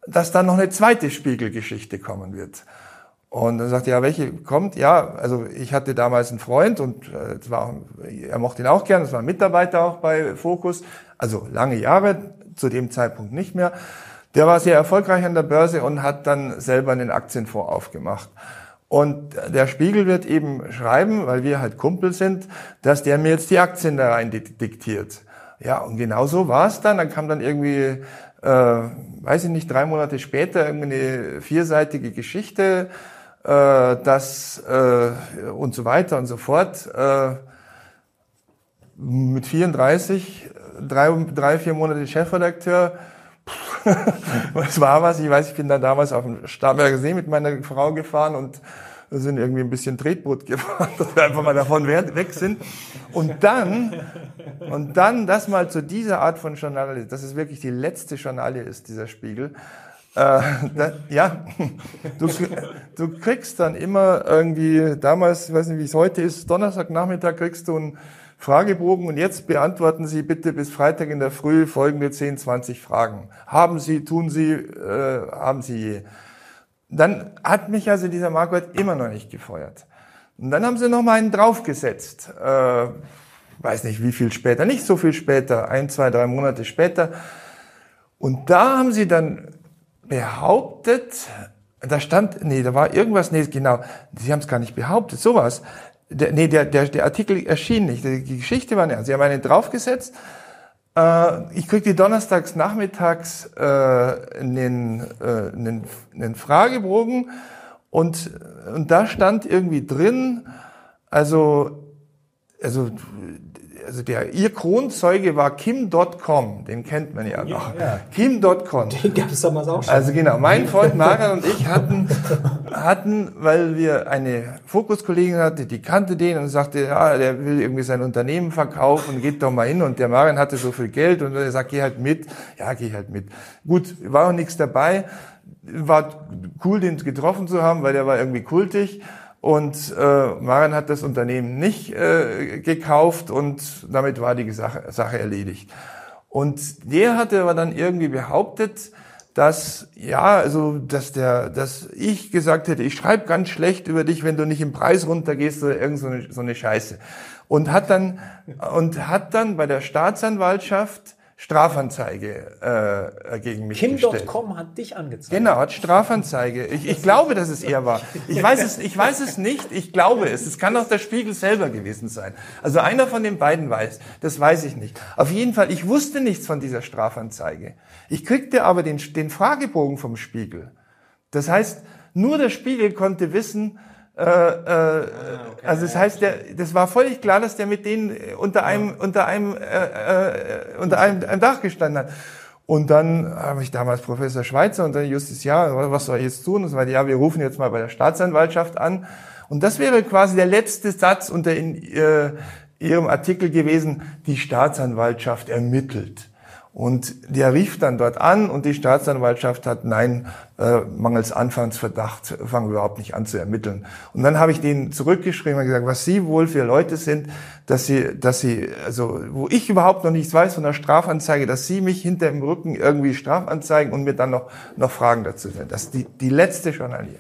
dass dann noch eine zweite Spiegelgeschichte kommen wird. Und dann sagte er, ja, welche kommt? Ja, also ich hatte damals einen Freund und äh, war, er mochte ihn auch gerne, es war ein Mitarbeiter auch bei Focus, also lange Jahre, zu dem Zeitpunkt nicht mehr. Der war sehr erfolgreich an der Börse und hat dann selber einen Aktienfonds aufgemacht. Und der Spiegel wird eben schreiben, weil wir halt Kumpel sind, dass der mir jetzt die Aktien da rein diktiert. Ja, und genau so war es dann. Dann kam dann irgendwie, äh, weiß ich nicht, drei Monate später irgendwie eine vierseitige Geschichte, äh, das äh, und so weiter und so fort. Äh, mit 34, drei, drei, vier Monate Chefredakteur, es war was, ich weiß, ich bin dann damals auf dem Starnberger See mit meiner Frau gefahren und wir sind irgendwie ein bisschen Tretboot gefahren, dass wir einfach mal davon weg sind. Und dann, und dann das mal zu dieser Art von Journalie, das ist wirklich die letzte Journalie ist, dieser Spiegel. Äh, da, ja, du, du kriegst dann immer irgendwie, damals, ich weiß nicht, wie es heute ist, Donnerstagnachmittag kriegst du ein Fragebogen und jetzt beantworten Sie bitte bis Freitag in der Früh folgende 10, 20 Fragen. Haben Sie, tun Sie, äh, haben Sie je. Dann hat mich also dieser Marquardt immer noch nicht gefeuert. Und dann haben sie noch mal einen draufgesetzt. Äh, weiß nicht wie viel später, nicht so viel später, ein, zwei, drei Monate später. Und da haben sie dann behauptet, da stand, nee, da war irgendwas, nee, genau, sie haben es gar nicht behauptet, sowas der, nee, der, der, der Artikel erschien nicht. Die Geschichte war nicht. Sie haben einen draufgesetzt. Äh, ich krieg die donnerstags nachmittags äh, einen, äh, einen, einen Fragebogen und, und da stand irgendwie drin, also, also also der, ihr Kronzeuge war Kim.com, den kennt man ja noch. Ja, Kim.com. Den gab es damals auch schon. Also genau, mein Freund Marian und ich hatten, hatten, weil wir eine Fokuskollegin hatte, die kannte den und sagte, ja, der will irgendwie sein Unternehmen verkaufen, geht doch mal hin. Und der Marian hatte so viel Geld und er sagt, geh halt mit. Ja, geh halt mit. Gut, war auch nichts dabei. War cool, den getroffen zu haben, weil der war irgendwie kultig. Und äh, Maren hat das Unternehmen nicht äh, gekauft und damit war die Sache, Sache erledigt. Und der hatte aber dann irgendwie behauptet, dass ja, also dass der, dass ich gesagt hätte, ich schreibe ganz schlecht über dich, wenn du nicht im Preis runtergehst oder irgend so eine, so eine Scheiße. Und hat dann und hat dann bei der Staatsanwaltschaft Strafanzeige äh, gegen mich
Kim gestellt. Kim.com hat dich angezeigt.
Genau, hat Strafanzeige. Ich, ich glaube, dass es er war. Ich weiß es, ich weiß es nicht. Ich glaube es. Es kann auch der Spiegel selber gewesen sein. Also einer von den beiden weiß. Das weiß ich nicht. Auf jeden Fall, ich wusste nichts von dieser Strafanzeige. Ich kriegte aber den, den Fragebogen vom Spiegel. Das heißt, nur der Spiegel konnte wissen, äh, äh, ah, okay. Also das heißt, der, das war völlig klar, dass der mit denen unter einem unter einem äh, äh, unter einem, einem Dach gestanden hat. Und dann habe ich damals Professor Schweizer und dann Justus, ja, was soll ich jetzt tun? Und so weiter, ja, wir rufen jetzt mal bei der Staatsanwaltschaft an. Und das wäre quasi der letzte Satz unter in, äh, Ihrem Artikel gewesen, die Staatsanwaltschaft ermittelt. Und der rief dann dort an und die Staatsanwaltschaft hat, nein, äh, mangels Anfangsverdacht fangen wir überhaupt nicht an zu ermitteln. Und dann habe ich denen zurückgeschrieben und gesagt, was Sie wohl für Leute sind, dass Sie, dass Sie, also wo ich überhaupt noch nichts weiß von der Strafanzeige, dass Sie mich hinter dem Rücken irgendwie strafanzeigen und mir dann noch, noch Fragen dazu stellen. Das ist die, die letzte Journalie.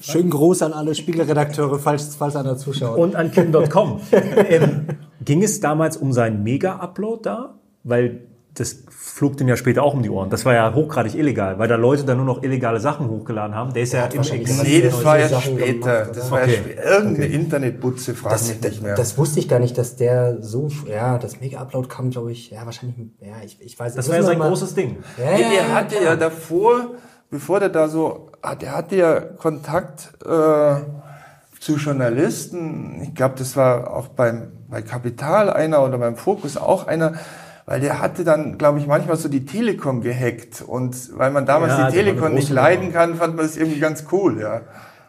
Schönen Gruß an alle Spiegelredakteure, falls, falls einer zuschaut.
Und an Kim.com. ähm, ging es damals um seinen Mega-Upload da? Weil das flog dem ja später auch um die Ohren. Das war ja hochgradig illegal, weil da Leute dann nur noch illegale Sachen hochgeladen haben. Der ist ja, ja
im Nee, das war ja später. Das war okay. ja später. Irgendeine okay. Internetbutze, frag
das, mich nicht mehr. Das wusste ich gar nicht, dass der so, ja, das Mega-Upload kam, glaube ich, ja, wahrscheinlich, ja, ich, ich weiß
Das war ja sein großes Ding.
Ja, ja, der hatte ja davor, bevor der da so, der hatte ja Kontakt, äh, zu Journalisten. Ich glaube, das war auch beim, bei Kapital einer oder beim Fokus auch einer weil der hatte dann, glaube ich, manchmal so die Telekom gehackt und weil man damals ja, die Telekom nicht leiden kann, fand man das irgendwie ganz cool, ja.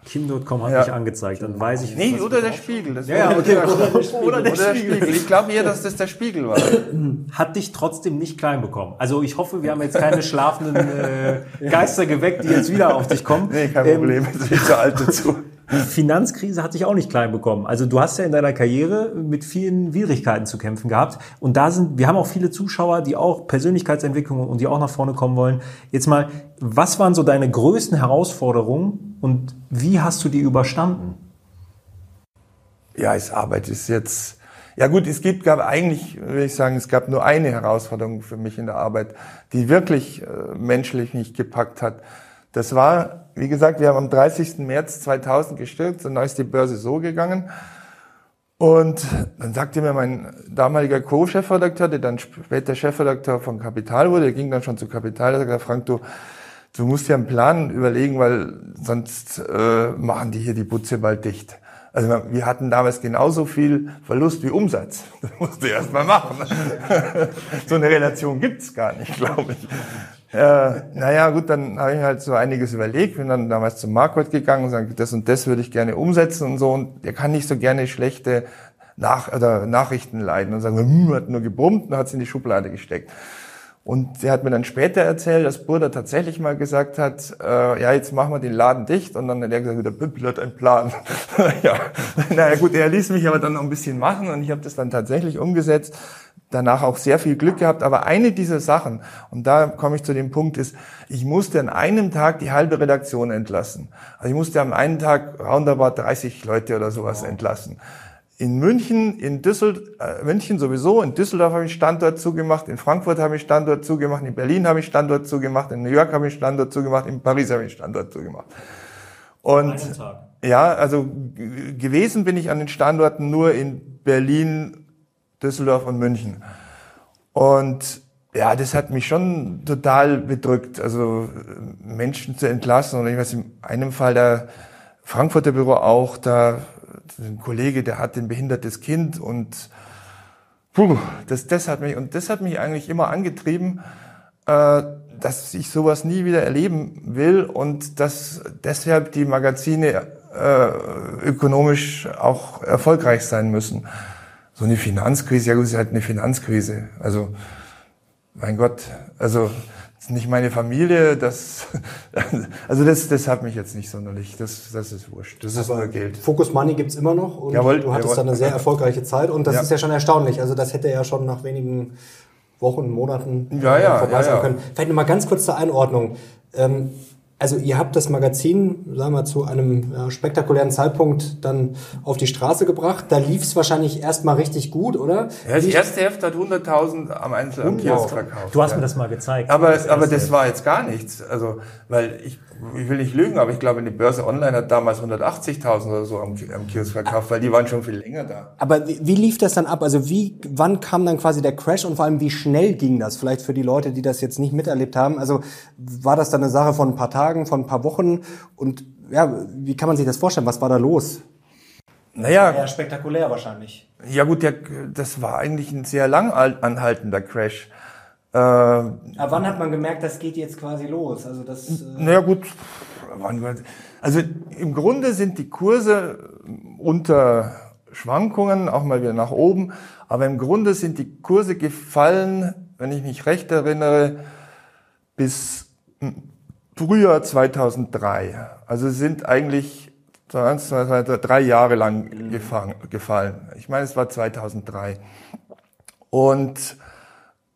Kim.com hat ja. mich angezeigt, dann weiß ich.
Nee, oder der Spiegel. Das ja, okay, oder der Spiegel. Oder der, Spiegel. Ich glaube eher, dass das der Spiegel war.
Hat dich trotzdem nicht klein bekommen. Also ich hoffe, wir haben jetzt keine schlafenden äh, Geister geweckt, die jetzt wieder auf dich kommen.
Nee, kein Problem. Ähm, ich bin zu dazu.
Finanzkrise hat sich auch nicht klein bekommen. Also du hast ja in deiner Karriere mit vielen Widrigkeiten zu kämpfen gehabt. Und da sind, wir haben auch viele Zuschauer, die auch Persönlichkeitsentwicklung und die auch nach vorne kommen wollen. Jetzt mal, was waren so deine größten Herausforderungen und wie hast du die überstanden?
Ja, es Arbeit ist jetzt, ja gut, es gibt, gab eigentlich, würde ich sagen, es gab nur eine Herausforderung für mich in der Arbeit, die wirklich äh, menschlich mich gepackt hat. Das war, wie gesagt, wir haben am 30. März 2000 gestürzt und dann ist die Börse so gegangen. Und dann sagte mir mein damaliger Co-Chefredakteur, der dann später Chefredakteur von Kapital wurde, der ging dann schon zu Kapital, der sagte, Frank, du, du musst dir einen Plan überlegen, weil sonst äh, machen die hier die Butze bald dicht. Also wir hatten damals genauso viel Verlust wie Umsatz. Das musst du erst mal machen. so eine Relation gibt's gar nicht, glaube ich. Äh, naja, gut, dann habe ich halt so einiges überlegt, bin dann damals zum Marquardt gegangen und gesagt, das und das würde ich gerne umsetzen und so. Und der kann nicht so gerne schlechte Nach oder Nachrichten leiden und sagen, hm, hat nur gebrummt und hat es in die Schublade gesteckt. Und sie hat mir dann später erzählt, dass Burda tatsächlich mal gesagt hat, äh, ja, jetzt machen wir den Laden dicht. Und dann hat er gesagt, der Büppel hat einen Plan. ja, naja gut, er ließ mich aber dann noch ein bisschen machen und ich habe das dann tatsächlich umgesetzt danach auch sehr viel Glück gehabt. Aber eine dieser Sachen, und da komme ich zu dem Punkt, ist, ich musste an einem Tag die halbe Redaktion entlassen. Also ich musste am einen Tag roundabout 30 Leute oder sowas wow. entlassen. In München, in Düsseldorf, äh, München sowieso, in Düsseldorf habe ich Standort zugemacht, in Frankfurt habe ich Standort zugemacht, in Berlin habe ich Standort zugemacht, in New York habe ich Standort zugemacht, in Paris habe ich Standort zugemacht. Und ja, also gewesen bin ich an den Standorten nur in Berlin, Düsseldorf und München. Und ja, das hat mich schon total bedrückt, also Menschen zu entlassen. Und ich weiß, in einem Fall der Frankfurter Büro auch, da ein Kollege, der hat ein behindertes Kind und puh, das, das hat mich, und das hat mich eigentlich immer angetrieben, äh, dass ich sowas nie wieder erleben will und dass deshalb die Magazine äh, ökonomisch auch erfolgreich sein müssen. So eine Finanzkrise, ja gut, ist halt eine Finanzkrise. Also, mein Gott, also ist nicht meine Familie, das, also das, das hat mich jetzt nicht sonderlich, das, das ist wurscht, das ist Aber nur Geld.
Focus Money gibt's immer noch und jawohl, du hattest jawohl. da eine sehr erfolgreiche Zeit und das ja. ist ja schon erstaunlich, also das hätte ja schon nach wenigen Wochen, Monaten
ja, ja, vorbei sein ja, ja.
können. Vielleicht nochmal ganz kurz zur Einordnung. Ähm, also ihr habt das Magazin, sagen wir, zu einem ja, spektakulären Zeitpunkt dann auf die Straße gebracht. Da lief es wahrscheinlich erstmal richtig gut, oder?
Ja, das erste Heft hat 100.000 am Einzel am Kiosk verkauft.
Du hast ja. mir das mal gezeigt.
Aber, das aber das war jetzt gar nichts. Also, weil ich ich will nicht lügen, aber ich glaube, die Börse Online hat damals 180.000 oder so am, am Kiosk verkauft, weil die waren schon viel länger da.
Aber wie, wie lief das dann ab? Also wie, wann kam dann quasi der Crash und vor allem wie schnell ging das? Vielleicht für die Leute, die das jetzt nicht miterlebt haben. Also war das dann eine Sache von ein paar Tagen, von ein paar Wochen? Und ja, wie kann man sich das vorstellen? Was war da los?
Naja.
Ja, spektakulär wahrscheinlich.
Ja gut, der, das war eigentlich ein sehr lang anhaltender Crash.
Äh, Aber wann hat man gemerkt, das geht jetzt quasi los? Also das. Äh
naja gut, also im Grunde sind die Kurse unter Schwankungen auch mal wieder nach oben, aber im Grunde sind die Kurse gefallen, wenn ich mich recht erinnere, bis Frühjahr 2003. Also sind eigentlich drei Jahre lang gefallen. Ich meine, es war 2003. Und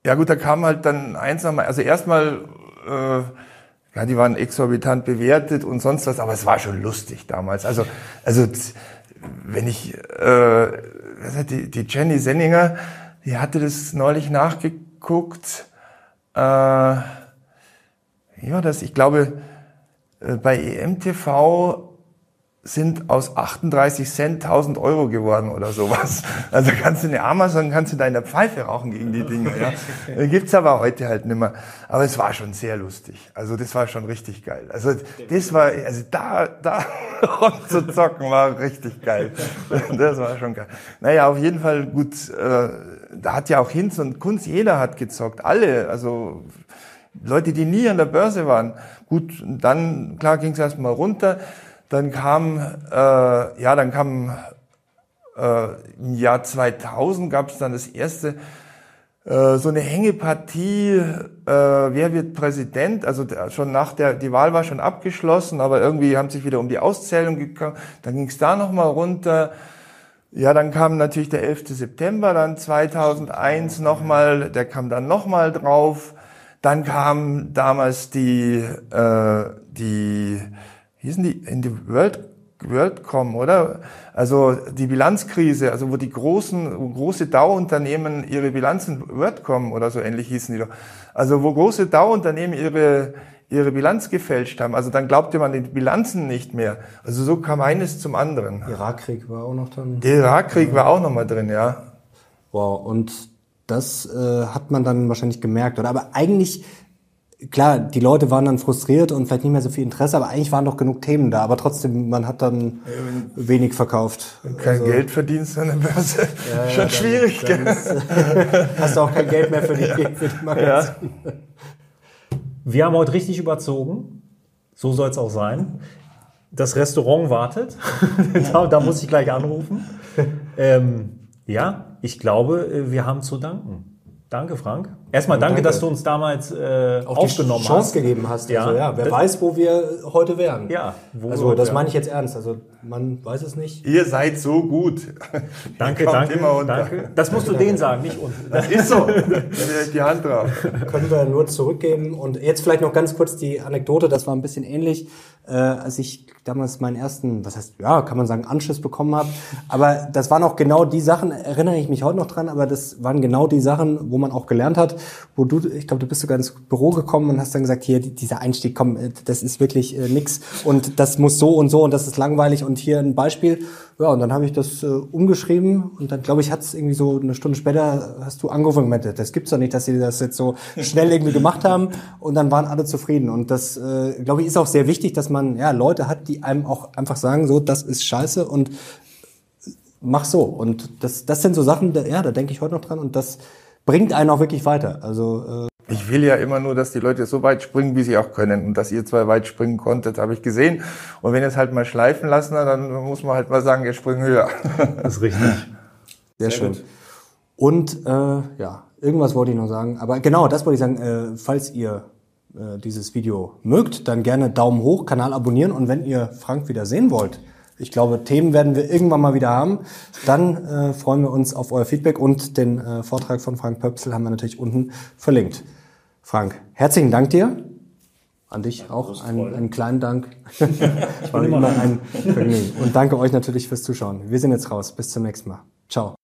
ja gut, da kam halt dann eins nochmal, also erstmal, äh, ja, die waren exorbitant bewertet und sonst was, aber es war schon lustig damals. Also, also wenn ich, äh, die, die Jenny Senninger, die hatte das neulich nachgeguckt. Äh, ja, das, ich glaube, äh, bei EMTV sind aus 38 Cent 1000 Euro geworden oder sowas. Also kannst du eine Amazon, kannst du da in der Pfeife rauchen gegen die Dinge. Ja. Gibt's aber heute halt nimmer. Aber es war schon sehr lustig. Also das war schon richtig geil. Also das war, also da, da rumzuzocken war richtig geil. Das war schon geil. Naja, auf jeden Fall gut. Äh, da hat ja auch Hinz und Kunz, jeder hat gezockt. Alle, also Leute, die nie an der Börse waren. Gut, dann, klar, ging's erstmal runter. Dann kam, äh, ja, dann kam äh, im Jahr 2000 gab es dann das erste äh, so eine Hängepartie, äh, wer wird Präsident? Also schon nach der, die Wahl war schon abgeschlossen, aber irgendwie haben sich wieder um die Auszählung gekommen. Dann ging es da nochmal runter. Ja, dann kam natürlich der 11. September, dann 2001 nochmal, der kam dann nochmal drauf. Dann kam damals die, äh, die hießen die, in die World, WorldCom, oder? Also die Bilanzkrise, also wo die großen, wo große Dauunternehmen ihre Bilanzen, WorldCom oder so ähnlich hießen die doch. Also wo große Dauunternehmen ihre, ihre Bilanz gefälscht haben. Also dann glaubte man den Bilanzen nicht mehr. Also so kam eines zum anderen.
Irakkrieg war auch noch dann.
Der Irakkrieg ja. war auch noch mal drin, ja.
Wow, und das äh, hat man dann wahrscheinlich gemerkt, oder? Aber eigentlich klar, die Leute waren dann frustriert und vielleicht nicht mehr so viel Interesse, aber eigentlich waren doch genug Themen da. Aber trotzdem, man hat dann wenig verkauft.
Kein also, Geld verdienst an der Börse. Ja, Schon dann, schwierig. Dann ist,
hast du auch kein Geld mehr für die, für die Magazine. Ja.
Wir haben heute richtig überzogen. So soll es auch sein. Das Restaurant wartet. da, da, muss ich gleich anrufen. Ähm, ja, ich glaube, wir haben zu danken. Danke, Frank. Erstmal danke, danke, dass du uns damals äh, Auch aufgenommen
die Chance hast. gegeben hast. Ja. Also, ja, wer das, weiß, wo wir heute wären.
Ja,
wo also das meine ich jetzt ernst. Also man weiß es nicht.
Ihr seid so gut.
Danke, danke, danke. Das musst du denen sagen, nicht uns.
Das ist so. die Hand drauf.
Können wir nur zurückgeben. Und jetzt vielleicht noch ganz kurz die Anekdote. Das war ein bisschen ähnlich, äh, als ich damals meinen ersten, was heißt, ja, kann man sagen, Anschluss bekommen habe. Aber das waren auch genau die Sachen. Erinnere ich mich heute noch dran. Aber das waren genau die Sachen, wo man auch gelernt hat wo du, ich glaube, du bist sogar ins Büro gekommen und hast dann gesagt, hier, dieser Einstieg, komm, äh, das ist wirklich äh, nix und das muss so und so und das ist langweilig und hier ein Beispiel. Ja, und dann habe ich das äh, umgeschrieben und dann, glaube ich, hat es irgendwie so eine Stunde später, hast du angerufen und gemeint, das gibt's doch nicht, dass sie das jetzt so schnell irgendwie gemacht haben und dann waren alle zufrieden. Und das, äh, glaube ich, ist auch sehr wichtig, dass man ja Leute hat, die einem auch einfach sagen, so, das ist scheiße und mach so. Und das, das sind so Sachen, da, ja, da denke ich heute noch dran und das bringt einen auch wirklich weiter. Also
äh ich will ja immer nur, dass die Leute so weit springen, wie sie auch können. Und dass ihr zwei weit springen konntet, habe ich gesehen. Und wenn ihr es halt mal schleifen lassen, dann muss man halt mal sagen, ihr springt höher.
Das ist richtig.
Sehr, Sehr schön. Gut. Und äh, ja, irgendwas wollte ich noch sagen. Aber genau, das wollte ich sagen. Äh, falls ihr äh, dieses Video mögt, dann gerne Daumen hoch, Kanal abonnieren. Und wenn ihr Frank wieder sehen wollt, ich glaube, Themen werden wir irgendwann mal wieder haben. Dann äh, freuen wir uns auf euer Feedback und den äh, Vortrag von Frank Pöpsel haben wir natürlich unten verlinkt. Frank, herzlichen Dank dir. An dich auch einen, einen kleinen Dank. Ich war immer ein Vergnügen. Und danke euch natürlich fürs Zuschauen. Wir sind jetzt raus. Bis zum nächsten Mal. Ciao.